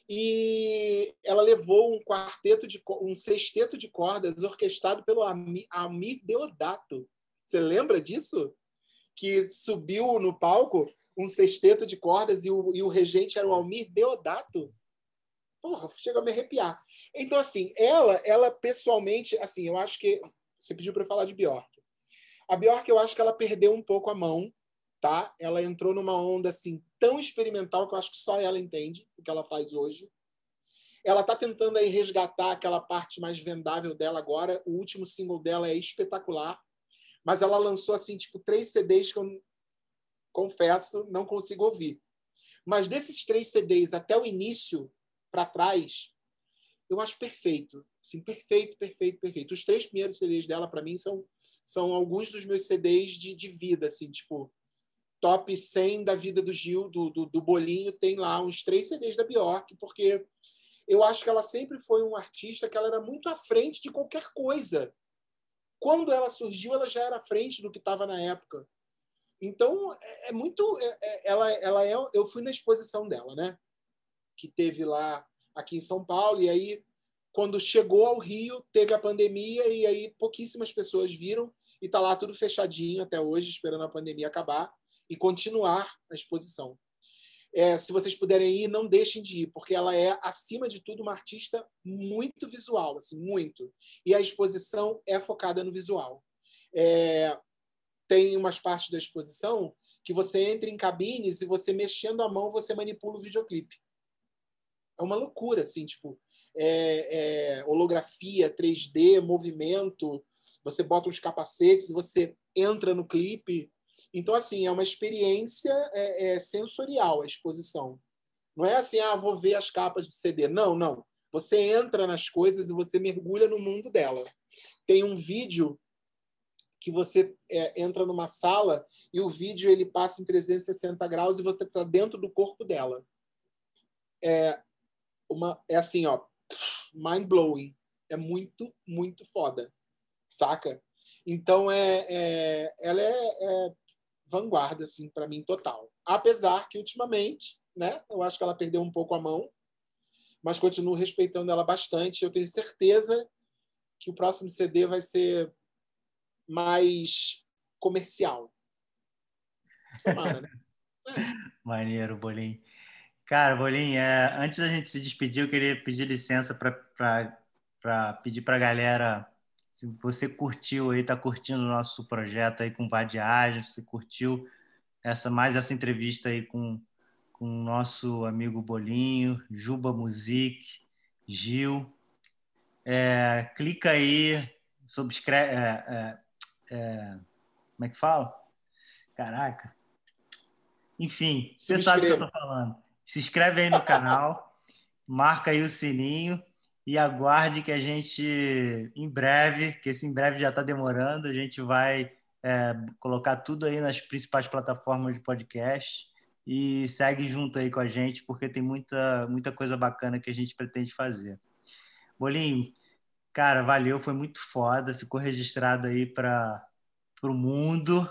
E ela levou um quarteto de um sexteto de cordas orquestrado pelo Amir Deodato. Você lembra disso? Que subiu no palco um sexteto de cordas e o, e o regente era o Almir Deodato. Porra, chega a me arrepiar. Então, assim, ela, ela pessoalmente, assim, eu acho que. Você pediu para eu falar de Bjork. A Bjork, eu acho que ela perdeu um pouco a mão, tá? Ela entrou numa onda, assim, tão experimental que eu acho que só ela entende o que ela faz hoje. ela está tentando aí resgatar aquela parte mais vendável dela agora. O último single dela é espetacular, mas ela lançou assim tipo três CDs que eu confesso não consigo ouvir. Mas desses três CDs até o início para trás, eu acho perfeito. Sim, perfeito, perfeito, perfeito. Os três primeiros CDs dela, para mim, são, são alguns dos meus CDs de, de vida, assim, tipo, top 100 da vida do Gil, do, do, do Bolinho, tem lá uns três CDs da Bjork, porque eu acho que ela sempre foi um artista que ela era muito à frente de qualquer coisa. Quando ela surgiu, ela já era à frente do que estava na época. Então, é, é muito. É, é, ela, ela é. Eu fui na exposição dela, né? Que teve lá aqui em São Paulo, e aí quando chegou ao Rio, teve a pandemia e aí pouquíssimas pessoas viram e está lá tudo fechadinho até hoje, esperando a pandemia acabar e continuar a exposição. É, se vocês puderem ir, não deixem de ir, porque ela é, acima de tudo, uma artista muito visual, assim, muito. E a exposição é focada no visual. É, tem umas partes da exposição que você entra em cabines e você mexendo a mão, você manipula o videoclipe. É uma loucura, assim, tipo, é, é, holografia, 3D, movimento, você bota uns capacetes, você entra no clipe. Então, assim, é uma experiência é, é, sensorial a exposição. Não é assim, ah, vou ver as capas do CD. Não, não. Você entra nas coisas e você mergulha no mundo dela. Tem um vídeo que você é, entra numa sala e o vídeo ele passa em 360 graus e você está dentro do corpo dela. É, uma, é assim, ó, mind blowing. É muito, muito foda. Saca? Então, é, é ela é, é vanguarda, assim, para mim, total. Apesar que, ultimamente, né, eu acho que ela perdeu um pouco a mão, mas continuo respeitando ela bastante. Eu tenho certeza que o próximo CD vai ser mais comercial. Tomara, né? É. Maneiro, Bolinho. Cara, Bolim, é, antes da gente se despedir, eu queria pedir licença para pedir para a galera, se você curtiu aí, está curtindo o nosso projeto aí com Vadiagem, se curtiu essa mais essa entrevista aí com, com o nosso amigo Bolinho, Juba Music, Gil, é, clica aí, subscreve, é, é, é, como é que fala? Caraca. Enfim, você sabe o que eu estou falando se inscreve aí no canal, marca aí o sininho e aguarde que a gente, em breve, que esse em breve já está demorando, a gente vai é, colocar tudo aí nas principais plataformas de podcast e segue junto aí com a gente, porque tem muita, muita coisa bacana que a gente pretende fazer. Bolinho, cara, valeu, foi muito foda, ficou registrado aí para o mundo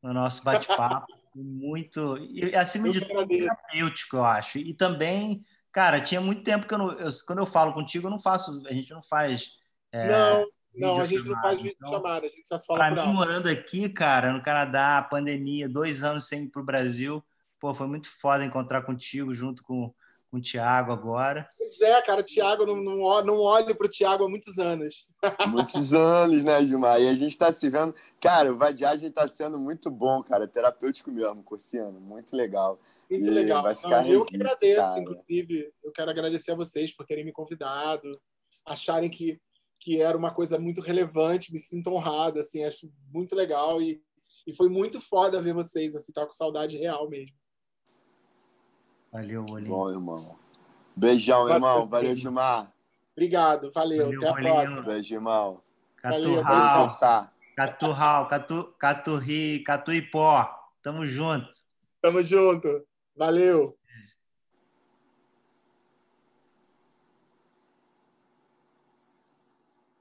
no nosso bate-papo. muito. E acima eu de tudo, terapêutico, eu acho. E também, cara, tinha muito tempo que eu não. Eu, quando eu falo contigo, eu não faço. A gente não faz. É, não, não, a gente não faz vídeo então, chamada, a gente só se fala Pra mim, morando aqui, cara, no Canadá, pandemia, dois anos sem ir pro Brasil, pô, foi muito foda encontrar contigo junto com com o Thiago agora. Pois é, cara, o Thiago, não, não, não olho para o Thiago há muitos anos. Muitos anos, né, Gilmar? E a gente está se vendo. Cara, o Vadiagem está sendo muito bom, cara. Terapêutico mesmo, Curciano. Muito legal. Muito e legal. Vai ficar não, eu que agradeço, cara. inclusive. Eu quero agradecer a vocês por terem me convidado, acharem que, que era uma coisa muito relevante. Me sinto honrado, assim, acho muito legal. E, e foi muito foda ver vocês, assim, tá com saudade real mesmo. Valeu, Bolinho. Bom, irmão. Beijão, valeu, irmão. Valeu, Gilmar. Obrigado, valeu. valeu Até a Bolinho. próxima. Beijo, irmão. Caturral, Caturral, Catu, Caturri, Catuipó. Tamo junto. Tamo junto. Valeu.